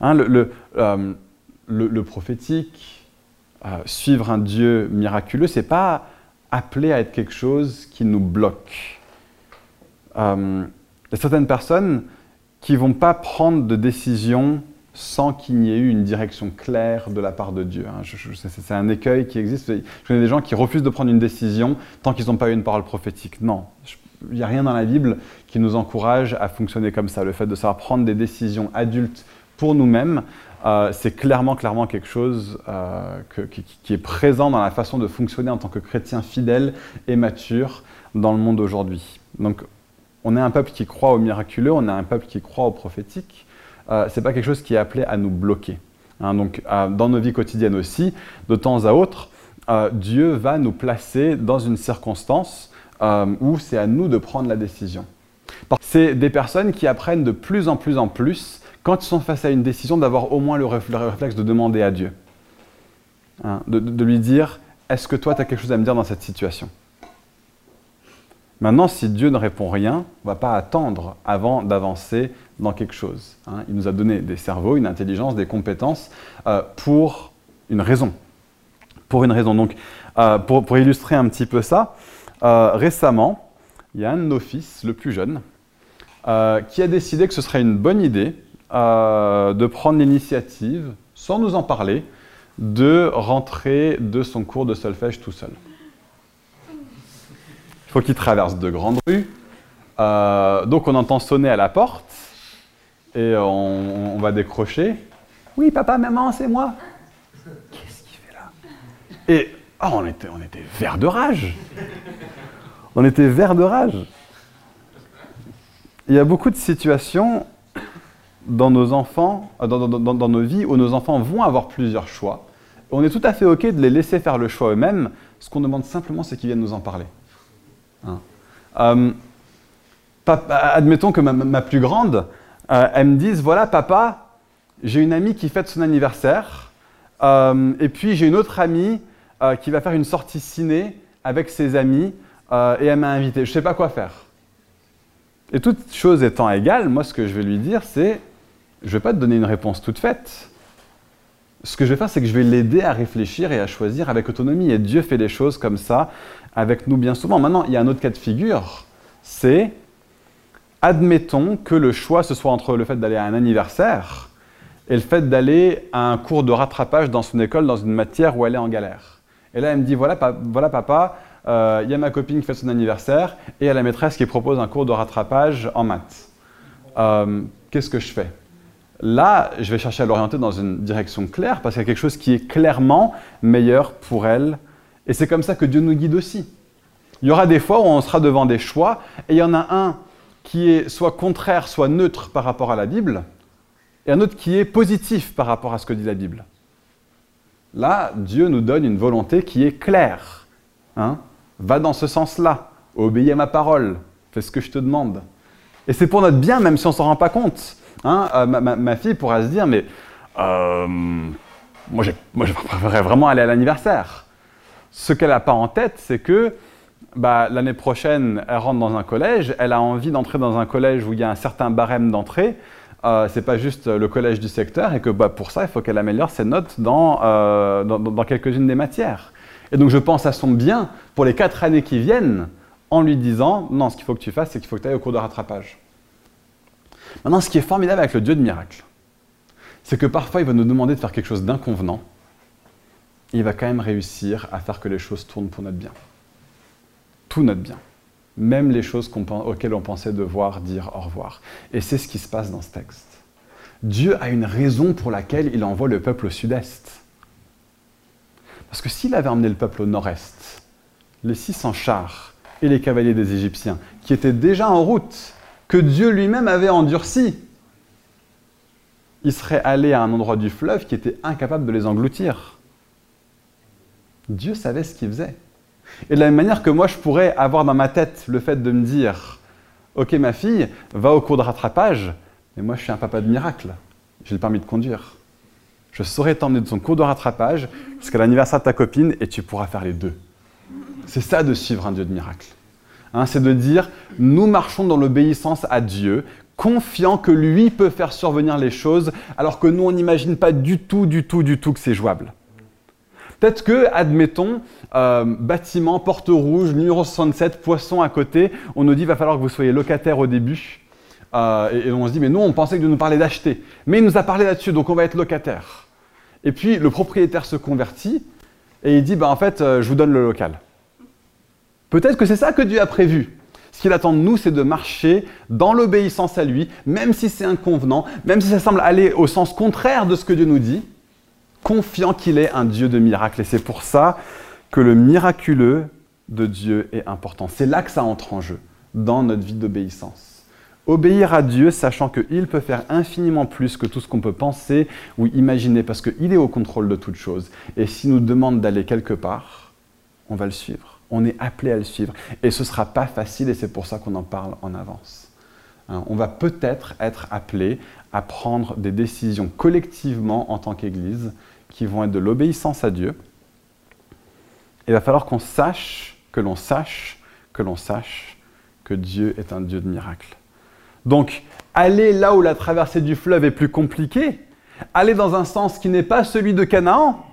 Hein, euh, le, prophétique, euh, suivre un Dieu miraculeux, c'est pas appelé à être quelque chose qui nous bloque. il y a certaines personnes qui vont pas prendre de décision sans qu'il n'y ait eu une direction claire de la part de Dieu. Hein. C'est un écueil qui existe. Je connais des gens qui refusent de prendre une décision tant qu'ils n'ont pas eu une parole prophétique. Non, il n'y a rien dans la Bible qui nous encourage à fonctionner comme ça. Le fait de savoir prendre des décisions adultes pour nous-mêmes, euh, c'est clairement, clairement quelque chose euh, qui, est présent dans la façon de fonctionner en tant que chrétien fidèle et mature dans le monde aujourd'hui. Donc, on est un peuple qui croit au miraculeux, on est un peuple qui croit au prophétique, euh, ce n'est pas quelque chose qui est appelé à nous bloquer. Hein. donc, euh, dans nos vies quotidiennes aussi, de temps à autre, Dieu va nous placer dans une circonstance où c'est à nous de prendre la décision. C'est des personnes qui apprennent de plus en plus en plus, quand ils sont face à une décision, d'avoir au moins le, réflexe de demander à Dieu. Hein, de, lui dire, est-ce que toi, tu as quelque chose à me dire dans cette situation? Maintenant, si Dieu ne répond rien, on ne va pas attendre avant d'avancer dans quelque chose. Hein. Il nous a donné des cerveaux, une intelligence, des compétences euh, pour une raison. Pour une raison. Donc, euh, pour, illustrer un petit peu ça, euh, récemment, il y a un de nos fils, le plus jeune, qui a décidé que ce serait une bonne idée de prendre l'initiative, sans nous en parler, de rentrer de son cours de solfège tout seul. Il faut qu'il traverse de grandes rues. donc on entend sonner à la porte et on, va décrocher. Oui, papa, maman, c'est moi. Qu'est-ce qu'il fait là? Et oh, on, était, on était vert de rage. On était vert de rage. il y a beaucoup de situations dans nos enfants, euh, dans, nos vies, où nos enfants vont avoir plusieurs choix. On est tout à fait OK de les laisser faire le choix eux-mêmes. Ce qu'on demande simplement, c'est qu'ils viennent nous en parler. Hein. Euh, admettons que ma, plus grande, euh, elle me dise, voilà papa, j'ai une amie qui fête son anniversaire, et puis j'ai une autre amie qui va faire une sortie ciné avec ses amis, et elle m'a invité. Je ne sais pas quoi faire. Et toute chose étant égale, moi ce que je vais lui dire, c'est je ne vais pas te donner une réponse toute faite. Ce que je vais faire, c'est que je vais l'aider à réfléchir et à choisir avec autonomie. Et Dieu fait des choses comme ça avec nous bien souvent. Maintenant, il y a un autre cas de figure, c'est admettons que le choix ce soit entre le fait d'aller à un anniversaire et le fait d'aller à un cours de rattrapage dans son école dans une matière où elle est en galère. Et là, elle me dit voilà, voilà papa, euh, il y a ma copine qui fait son anniversaire et il y a la maîtresse qui propose un cours de rattrapage en maths. Euh, qu'est-ce que je fais? Là, je vais chercher à l'orienter dans une direction claire parce qu'il y a quelque chose qui est clairement meilleur pour elle. Et c'est comme ça que Dieu nous guide aussi. Il y aura des fois où on sera devant des choix et il y en a un qui est soit contraire, soit neutre par rapport à la Bible et un autre qui est positif par rapport à ce que dit la Bible. Là, Dieu nous donne une volonté qui est claire. Hein va dans ce sens-là, obéis à ma parole, fais ce que je te demande. Et c'est pour notre bien, même si on ne s'en rend pas compte. Hein. Euh, ma, fille pourra se dire, mais euh, moi, je préférerais vraiment aller à l'anniversaire. Ce qu'elle n'a pas en tête, c'est que bah, l'année prochaine, elle rentre dans un collège, elle a envie d'entrer dans un collège où il y a un certain barème d'entrée. Euh, c'est pas juste le collège du secteur et que bah, pour ça, il faut qu'elle améliore ses notes dans, euh, dans quelques-unes des matières. Et donc je pense à son bien pour les quatre années qui viennent en lui disant, non, ce qu'il faut que tu fasses, c'est qu'il faut que tu ailles au cours de rattrapage. Maintenant, ce qui est formidable avec le Dieu de miracle, c'est que parfois il va nous demander de faire quelque chose d'inconvenant, il va quand même réussir à faire que les choses tournent pour notre bien. Tout notre bien. Même les choses auxquelles on pensait devoir dire au revoir. Et c'est ce qui se passe dans ce texte. Dieu a une raison pour laquelle il envoie le peuple au sud-est. Parce que s'il avait emmené le peuple au nord-est, les 600 chars et les cavaliers des Égyptiens, qui étaient déjà en route, que Dieu lui-même avait endurci, il serait allé à un endroit du fleuve qui était incapable de les engloutir. Dieu savait ce qu'il faisait. Et de la même manière que moi, je pourrais avoir dans ma tête le fait de me dire Ok, ma fille, va au cours de rattrapage, mais moi, je suis un papa de miracle. J'ai le permis de conduire je saurai t'emmener de son cours de rattrapage jusqu'à l'anniversaire de ta copine et tu pourras faire les deux. C'est ça de suivre un Dieu de miracle. Hein, c'est de dire, nous marchons dans l'obéissance à Dieu, confiant que lui peut faire survenir les choses, alors que nous, on n'imagine pas du tout, du tout, du tout que c'est jouable. Peut-être que, admettons, euh, bâtiment, porte rouge, numéro 67, poisson à côté, on nous dit, va falloir que vous soyez locataire au début. Euh, et, on se dit, mais nous, on pensait que Dieu nous parlait d'acheter. Mais il nous a parlé là-dessus, donc on va être locataire. Et puis, le propriétaire se convertit et il dit, bah, en fait, euh, je vous donne le local. Peut-être que c'est ça que Dieu a prévu. Ce qu'il attend de nous, c'est de marcher dans l'obéissance à lui, même si c'est inconvenant, même si ça semble aller au sens contraire de ce que Dieu nous dit, confiant qu'il est un Dieu de miracles. Et c'est pour ça que le miraculeux de Dieu est important. C'est là que ça entre en jeu, dans notre vie d'obéissance. Obéir à Dieu, sachant qu'il peut faire infiniment plus que tout ce qu'on peut penser ou imaginer, parce qu'il est au contrôle de toutes choses. Et s'il nous demande d'aller quelque part, on va le suivre. On est appelé à le suivre. Et ce ne sera pas facile, et c'est pour ça qu'on en parle en avance. Hein, on va peut-être être appelé à prendre des décisions collectivement en tant qu'Église qui vont être de l'obéissance à Dieu. Il va falloir qu'on sache, que l'on sache, que l'on sache que Dieu est un Dieu de miracles. Donc, aller là où la traversée du fleuve est plus compliquée, aller dans un sens qui n'est pas celui de Canaan.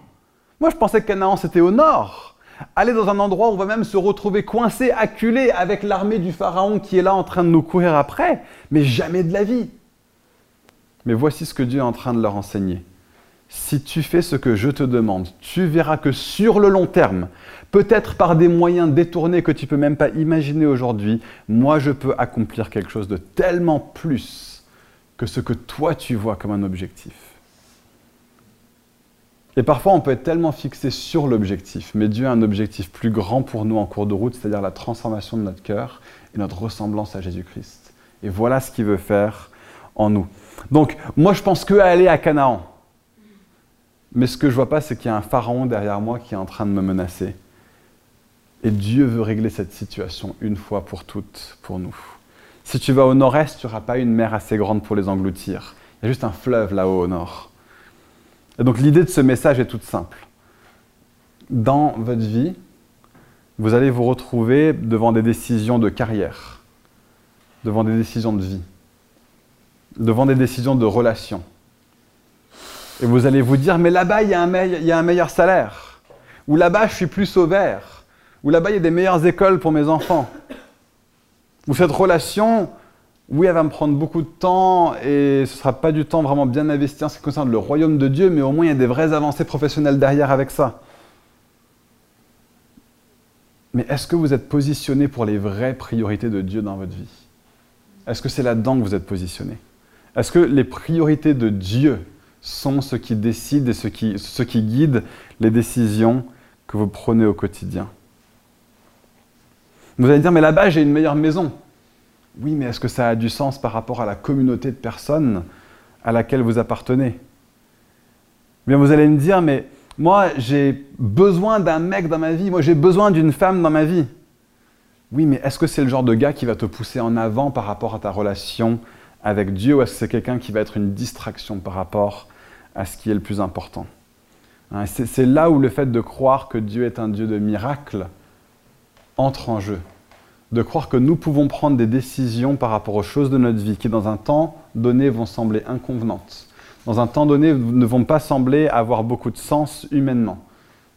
Moi, je pensais que Canaan, c'était au nord. Aller dans un endroit où on va même se retrouver coincé, acculé avec l'armée du Pharaon qui est là en train de nous courir après, mais jamais de la vie. Mais voici ce que Dieu est en train de leur enseigner si tu fais ce que je te demande, tu verras que sur le long terme, peut-être par des moyens détournés que tu peux même pas imaginer aujourd'hui, moi je peux accomplir quelque chose de tellement plus que ce que toi tu vois comme un objectif. Et parfois on peut être tellement fixé sur l'objectif, mais Dieu a un objectif plus grand pour nous en cours de route, c'est-à-dire la transformation de notre cœur et notre ressemblance à Jésus-Christ. Et voilà ce qu'il veut faire en nous. Donc, moi, je pense que aller à Canaan. Mais ce que je vois pas, c'est qu'il y a un pharaon derrière moi qui est en train de me menacer. Et Dieu veut régler cette situation une fois pour toutes pour nous. Si tu vas au nord-est, tu n'auras pas une mer assez grande pour les engloutir. Il y a juste un fleuve là-haut au nord. Et donc l'idée de ce message est toute simple. Dans votre vie, vous allez vous retrouver devant des décisions de carrière, devant des décisions de vie, devant des décisions de relation. Et vous allez vous dire, mais là-bas, il y, a un meilleur salaire. Ou là-bas, je suis plus au. Ou là-bas, il y a des meilleures écoles pour mes enfants. Ou cette relation, oui, elle va me prendre beaucoup de temps et ce ne sera pas du temps vraiment bien investi en ce qui concerne le royaume de Dieu, mais au moins il y a des vraies avancées professionnelles derrière avec ça. Mais est-ce que vous êtes positionné pour les vraies priorités de Dieu dans votre vie? Est-ce que c'est là-dedans que vous êtes positionné? Est-ce que les priorités de Dieu sont ce qui décide et ce qui, ce qui guide les décisions que vous prenez au quotidien? Vous allez dire, mais là-bas, j'ai une meilleure maison. Oui, mais est-ce que ça a du sens par rapport à la communauté de personnes à laquelle vous appartenez? Bien, vous allez me dire, mais moi, j'ai besoin d'un mec dans ma vie, moi, j'ai besoin d'une femme dans ma vie. Oui, mais est-ce que c'est le genre de gars qui va te pousser en avant par rapport à ta relation avec Dieu ou est-ce que c'est quelqu'un qui va être une distraction par rapport à ce qui est le plus important? Hein, C'est là où le fait de croire que Dieu est un Dieu de miracles entre en jeu. De croire que nous pouvons prendre des décisions par rapport aux choses de notre vie qui, dans un temps donné, vont sembler inconvenantes. Dans un temps donné, ne vont pas sembler avoir beaucoup de sens humainement.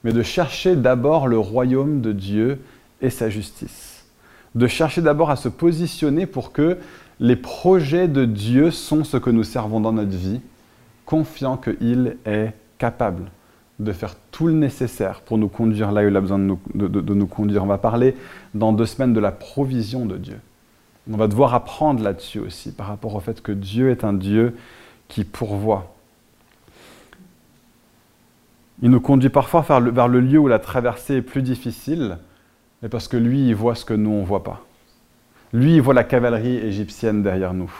Mais de chercher d'abord le royaume de Dieu et sa justice. De chercher d'abord à se positionner pour que les projets de Dieu sont ce que nous servons dans notre vie, confiant qu'il est capable de faire tout le nécessaire pour nous conduire là où il a besoin de nous, de nous conduire. On va parler dans deux semaines de la provision de Dieu. On va devoir apprendre là-dessus aussi, par rapport au fait que Dieu est un Dieu qui pourvoit. Il nous conduit parfois vers le lieu où la traversée est plus difficile, mais parce que lui, il voit ce que nous, on ne voit pas. Lui, il voit la cavalerie égyptienne derrière nous.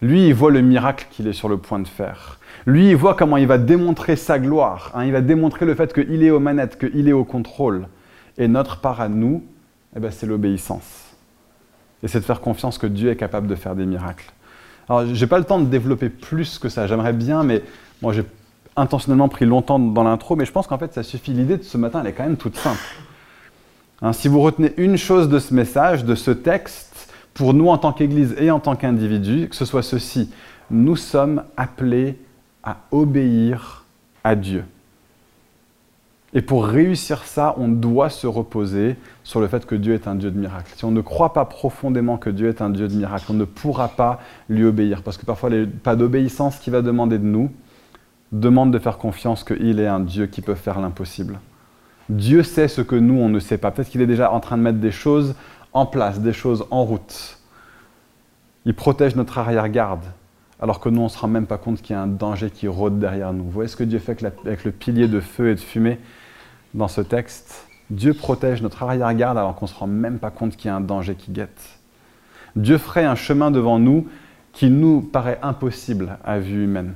Lui, il voit le miracle qu'il est sur le point de faire. Lui, il voit comment il va démontrer sa gloire. Hein. il va démontrer le fait qu'il est aux manettes, qu'il est au contrôle. Et notre part à nous, eh ben, c'est l'obéissance. Et c'est de faire confiance que Dieu est capable de faire des miracles. Alors, je n'ai pas le temps de développer plus que ça. J'aimerais bien, mais moi, j'ai intentionnellement pris longtemps dans l'intro, mais je pense qu'en fait, ça suffit. L'idée de ce matin, elle est quand même toute simple. Hein, si vous retenez une chose de ce message, de ce texte, pour nous en tant qu'Église et en tant qu'individu, que ce soit ceci, nous sommes appelés à obéir à Dieu. Et pour réussir ça, on doit se reposer sur le fait que Dieu est un Dieu de miracles. Si on ne croit pas profondément que Dieu est un Dieu de miracles, on ne pourra pas lui obéir. Parce que parfois, pas d'obéissance qu'il va demander de nous demande de faire confiance qu'il est un Dieu qui peut faire l'impossible. Dieu sait ce que nous, on ne sait pas. Peut-être qu'il est déjà en train de mettre des choses en place, des choses en route. Il protège notre arrière-garde, alors que nous, on ne se rend même pas compte qu'il y a un danger qui rôde derrière nous. Vous voyez ce que Dieu fait avec le pilier de feu et de fumée dans ce texte, Dieu protège notre arrière-garde alors qu'on ne se rend même pas compte qu'il y a un danger qui guette. Dieu ferait un chemin devant nous qui nous paraît impossible à vue humaine.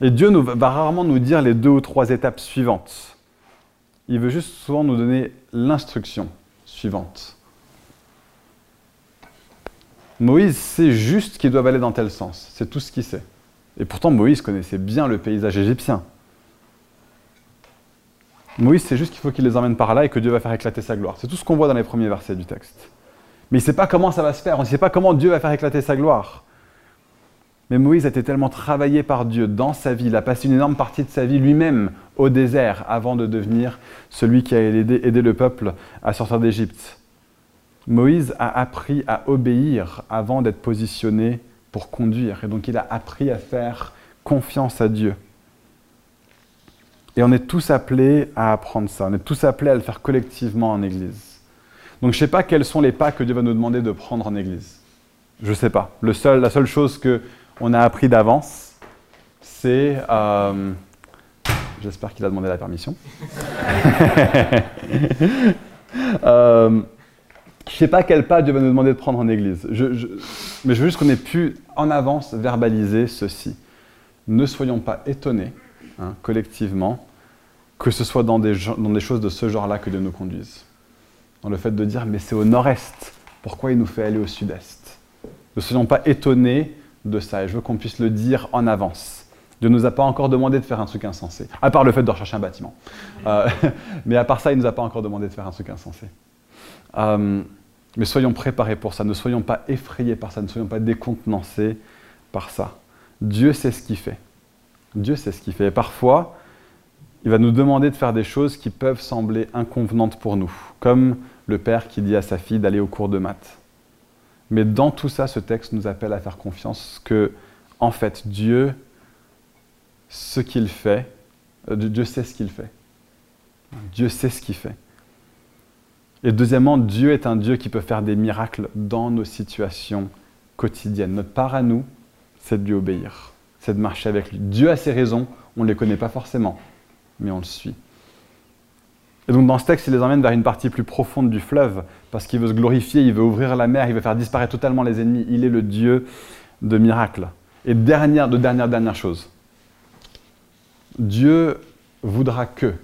Et Dieu va rarement nous dire les deux ou trois étapes suivantes. Il veut juste souvent nous donner l'instruction suivante. Moïse sait juste qu'ils doivent aller dans tel sens. C'est tout ce qu'il sait. Et pourtant, Moïse connaissait bien le paysage égyptien. Moïse, c'est juste qu'il faut qu'il les emmène par là et que Dieu va faire éclater sa gloire. C'est tout ce qu'on voit dans les premiers versets du texte. Mais il ne sait pas comment ça va se faire, on ne sait pas comment Dieu va faire éclater sa gloire. Mais Moïse a été tellement travaillé par Dieu dans sa vie, il a passé une énorme partie de sa vie lui-même au désert avant de devenir celui qui a aidé le peuple à sortir d'Égypte. Moïse a appris à obéir avant d'être positionné pour conduire. Et donc il a appris à faire confiance à Dieu. Et on est tous appelés à apprendre ça. On est tous appelés à le faire collectivement en Église. Donc je ne sais pas quels sont les pas que Dieu va nous demander de prendre en Église. Je ne sais pas. La seule chose qu'on a appris d'avance, c'est... Euh, j'espère qu'il a demandé la permission. [laughs] euh, Je ne sais pas quel pas Dieu va nous demander de prendre en Église. mais je veux juste qu'on ait pu en avance verbaliser ceci. Ne soyons pas étonnés, hein, collectivement, que ce soit dans des, choses de ce genre-là que Dieu nous conduise. Dans le fait de dire, mais c'est au nord-est, pourquoi il nous fait aller au sud-est? Ne soyons pas étonnés de ça, et je veux qu'on puisse le dire en avance. Dieu ne nous a pas encore demandé de faire un truc insensé, à part le fait de rechercher un bâtiment. Euh, [laughs] mais à part ça, il ne nous a pas encore demandé de faire un truc insensé. Euh, mais soyons préparés pour ça, ne soyons pas effrayés par ça, ne soyons pas décontenancés par ça. Dieu sait ce qu'il fait. Dieu sait ce qu'il fait. Et parfois, il va nous demander de faire des choses qui peuvent sembler inconvenantes pour nous, comme le père qui dit à sa fille d'aller au cours de maths. Mais dans tout ça, ce texte nous appelle à faire confiance que, en fait, Dieu, ce qu'il fait, euh, Dieu sait ce qu'il fait. Dieu sait ce qu'il fait. Et deuxièmement, Dieu est un Dieu qui peut faire des miracles dans nos situations quotidiennes. Notre part à nous, c'est de lui obéir, c'est de marcher avec lui. Dieu a ses raisons, on ne les connaît pas forcément, mais on le suit. Et donc dans ce texte, il les emmène vers une partie plus profonde du fleuve, parce qu'il veut se glorifier, il veut ouvrir la mer, il veut faire disparaître totalement les ennemis. Il est le Dieu de miracles. Et dernière, de dernière, dernière chose, Dieu voudra que,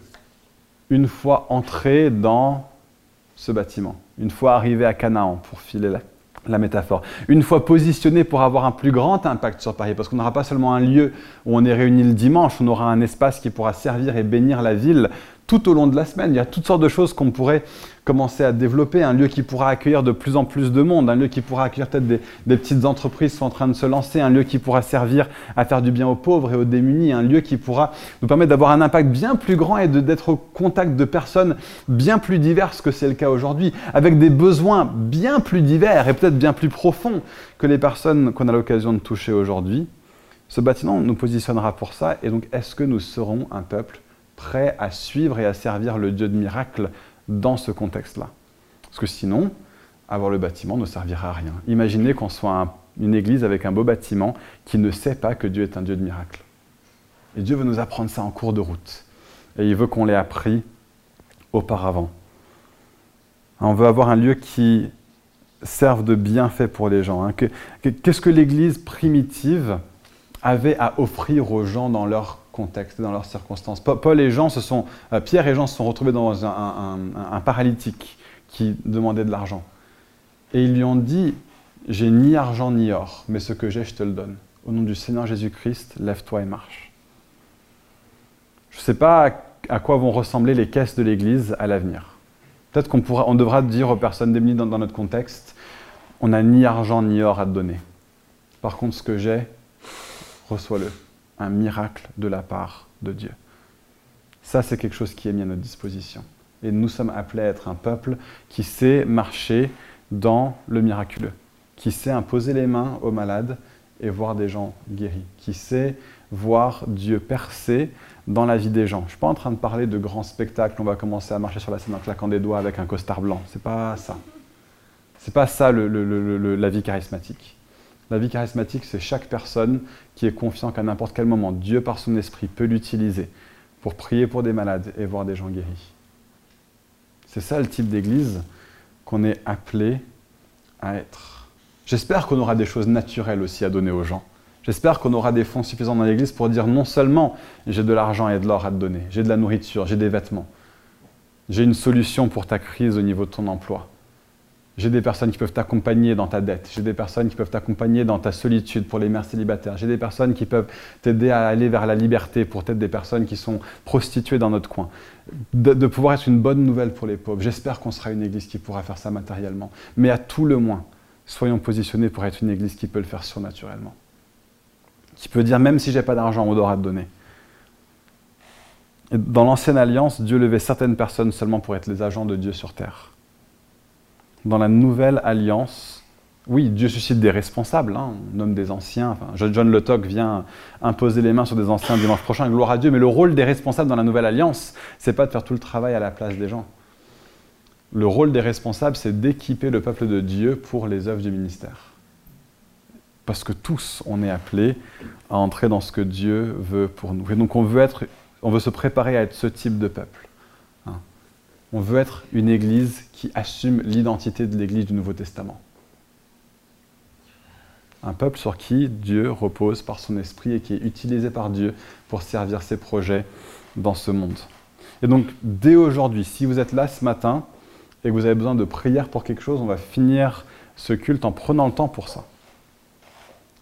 une fois entré dans ce bâtiment, une fois arrivé à Canaan, pour filer la, métaphore. Une fois positionné pour avoir un plus grand impact sur Paris, parce qu'on n'aura pas seulement un lieu où on est réunis le dimanche, on aura un espace qui pourra servir et bénir la ville tout au long de la semaine. Il y a toutes sortes de choses qu'on pourrait commencer à développer, un lieu qui pourra accueillir de plus en plus de monde, un lieu qui pourra accueillir peut-être des, petites entreprises qui sont en train de se lancer, un lieu qui pourra servir à faire du bien aux pauvres et aux démunis, un lieu qui pourra nous permettre d'avoir un impact bien plus grand et d'être au contact de personnes bien plus diverses que c'est le cas aujourd'hui, avec des besoins bien plus divers et peut-être bien plus profonds que les personnes qu'on a l'occasion de toucher aujourd'hui. Ce bâtiment nous positionnera pour ça, et donc est-ce que nous serons un peuple prêt à suivre et à servir le Dieu de miracle dans ce contexte-là. Parce que sinon, avoir le bâtiment ne servira à rien. Imaginez qu'on soit une église avec un beau bâtiment qui ne sait pas que Dieu est un Dieu de miracle. Et Dieu veut nous apprendre ça en cours de route. Et il veut qu'on l'ait appris auparavant. On veut avoir un lieu qui serve de bienfait pour les gens. Hein. Qu'est-ce que l'Église primitive avait à offrir aux gens dans leur contexte, dans leurs circonstances. Paul et Jean se sont, euh, Pierre et Jean se sont retrouvés dans un, paralytique qui demandait de l'argent. Et ils lui ont dit, j'ai ni argent ni or, mais ce que j'ai, je te le donne. Au nom du Seigneur Jésus-Christ, lève-toi et marche. Je ne sais pas à quoi vont ressembler les caisses de l'Église à l'avenir. Peut-être qu'on on devra dire aux personnes démunies dans, dans notre contexte, on n'a ni argent ni or à te donner. Par contre, ce que j'ai, reçois-le un miracle de la part de Dieu. Ça, c'est quelque chose qui est mis à notre disposition. Et nous sommes appelés à être un peuple qui sait marcher dans le miraculeux, qui sait imposer les mains aux malades et voir des gens guéris, qui sait voir Dieu percer dans la vie des gens. Je ne suis pas en train de parler de grands spectacles, on va commencer à marcher sur la scène en claquant des doigts avec un costard blanc. C'est pas ça. C'est pas ça la vie charismatique. La vie charismatique, c'est chaque personne qui est confiant qu'à n'importe quel moment, Dieu par son esprit peut l'utiliser pour prier pour des malades et voir des gens guéris. C'est ça le type d'église qu'on est appelé à être. J'espère qu'on aura des choses naturelles aussi à donner aux gens. J'espère qu'on aura des fonds suffisants dans l'église pour dire non seulement j'ai de l'argent et de l'or à te donner, j'ai de la nourriture, j'ai des vêtements, j'ai une solution pour ta crise au niveau de ton emploi, j'ai des personnes qui peuvent t'accompagner dans ta dette. J'ai des personnes qui peuvent t'accompagner dans ta solitude pour les mères célibataires. J'ai des personnes qui peuvent t'aider à aller vers la liberté pour peut-être des personnes qui sont prostituées dans notre coin. De, pouvoir être une bonne nouvelle pour les pauvres. J'espère qu'on sera une église qui pourra faire ça matériellement. Mais à tout le moins, soyons positionnés pour être une église qui peut le faire surnaturellement. Qui peut dire même si j'ai pas d'argent, on aura te donner. dans l'ancienne alliance, Dieu levait certaines personnes seulement pour être les agents de Dieu sur terre dans la nouvelle alliance, oui, Dieu suscite des responsables, hein, on nomme des anciens. John Lotok vient imposer les mains sur des anciens dimanche prochain, gloire à Dieu. Mais le rôle des responsables dans la nouvelle alliance, c'est pas de faire tout le travail à la place des gens. Le rôle des responsables, c'est d'équiper le peuple de Dieu pour les œuvres du ministère. Parce que tous, on est appelés à entrer dans ce que Dieu veut pour nous. Et donc, on veut, être, on veut se préparer à être ce type de peuple. On veut être une Église qui assume l'identité de l'Église du Nouveau Testament. Un peuple sur qui Dieu repose par son esprit et qui est utilisé par Dieu pour servir ses projets dans ce monde. Et donc, dès aujourd'hui, si vous êtes là ce matin et que vous avez besoin de prière pour quelque chose, on va finir ce culte en prenant le temps pour ça.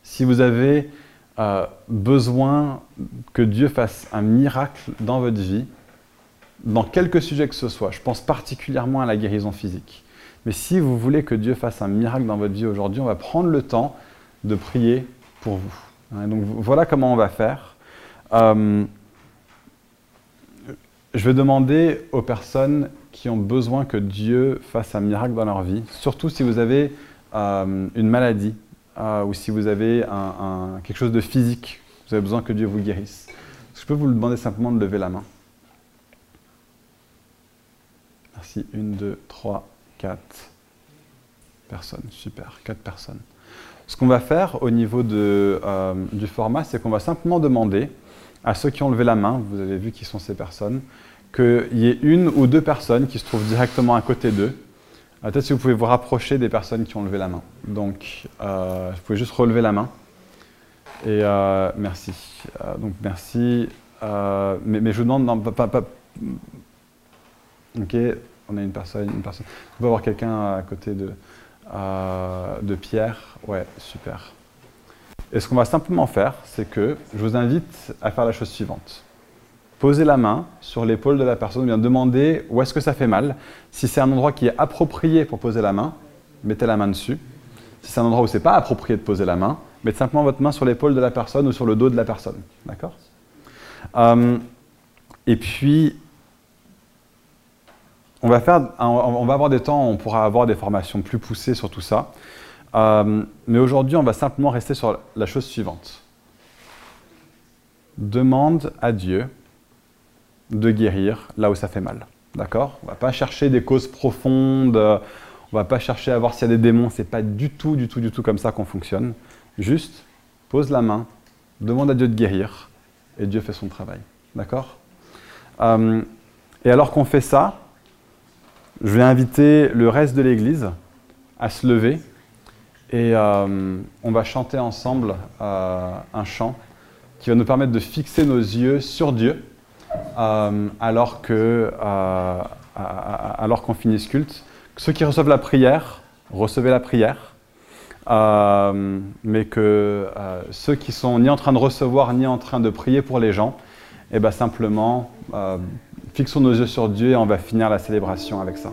Si vous avez euh, besoin que Dieu fasse un miracle dans votre vie, dans quelque sujet que ce soit, je pense particulièrement à la guérison physique. Mais si vous voulez que Dieu fasse un miracle dans votre vie aujourd'hui, on va prendre le temps de prier pour vous. Hein, donc voilà comment on va faire. Euh, je vais demander aux personnes qui ont besoin que Dieu fasse un miracle dans leur vie, surtout si vous avez euh, une maladie euh, ou si vous avez quelque chose de physique, vous avez besoin que Dieu vous guérisse. Je peux vous demander simplement de lever la main? Merci. Une, deux, trois, quatre personnes. Super. Quatre personnes. Ce qu'on va faire au niveau euh, du format, c'est qu'on va simplement demander à ceux qui ont levé la main, vous avez vu qui sont ces personnes, qu'il y ait une ou deux personnes qui se trouvent directement à côté d'eux. Euh, peut-être si vous pouvez vous rapprocher des personnes qui ont levé la main. Donc, euh, vous pouvez juste relever la main. Et merci. donc, merci. Mais, je vous demande, non, pas, Ok, on a une personne, une personne. On peut avoir quelqu'un à côté de, Pierre. Ouais, super. Et ce qu'on va simplement faire, c'est que je vous invite à faire la chose suivante. Posez la main sur l'épaule de la personne, bien demander où est-ce que ça fait mal. Si c'est un endroit qui est approprié pour poser la main, mettez la main dessus. Si c'est un endroit où ce n'est pas approprié de poser la main, mettez simplement votre main sur l'épaule de la personne ou sur le dos de la personne. D'accord? Euh, Et puis, on va, avoir des temps on pourra avoir des formations plus poussées sur tout ça. Euh, mais aujourd'hui, on va simplement rester sur la chose suivante. Demande à Dieu de guérir là où ça fait mal. D'accord? On ne va pas chercher des causes profondes, on ne va pas chercher à voir s'il y a des démons, c'est pas du tout, du tout, du tout comme ça qu'on fonctionne. Juste, pose la main, demande à Dieu de guérir, et Dieu fait son travail. D'accord? Euh, Et alors qu'on fait ça, je vais inviter le reste de l'Église à se lever et euh, on va chanter ensemble euh, un chant qui va nous permettre de fixer nos yeux sur Dieu euh, alors qu'on finit ce culte. Ceux qui reçoivent la prière, recevez la prière. mais que ceux qui sont ni en train de recevoir ni en train de prier pour les gens, et eh ben simplement Fixons nos yeux sur Dieu et on va finir la célébration avec ça.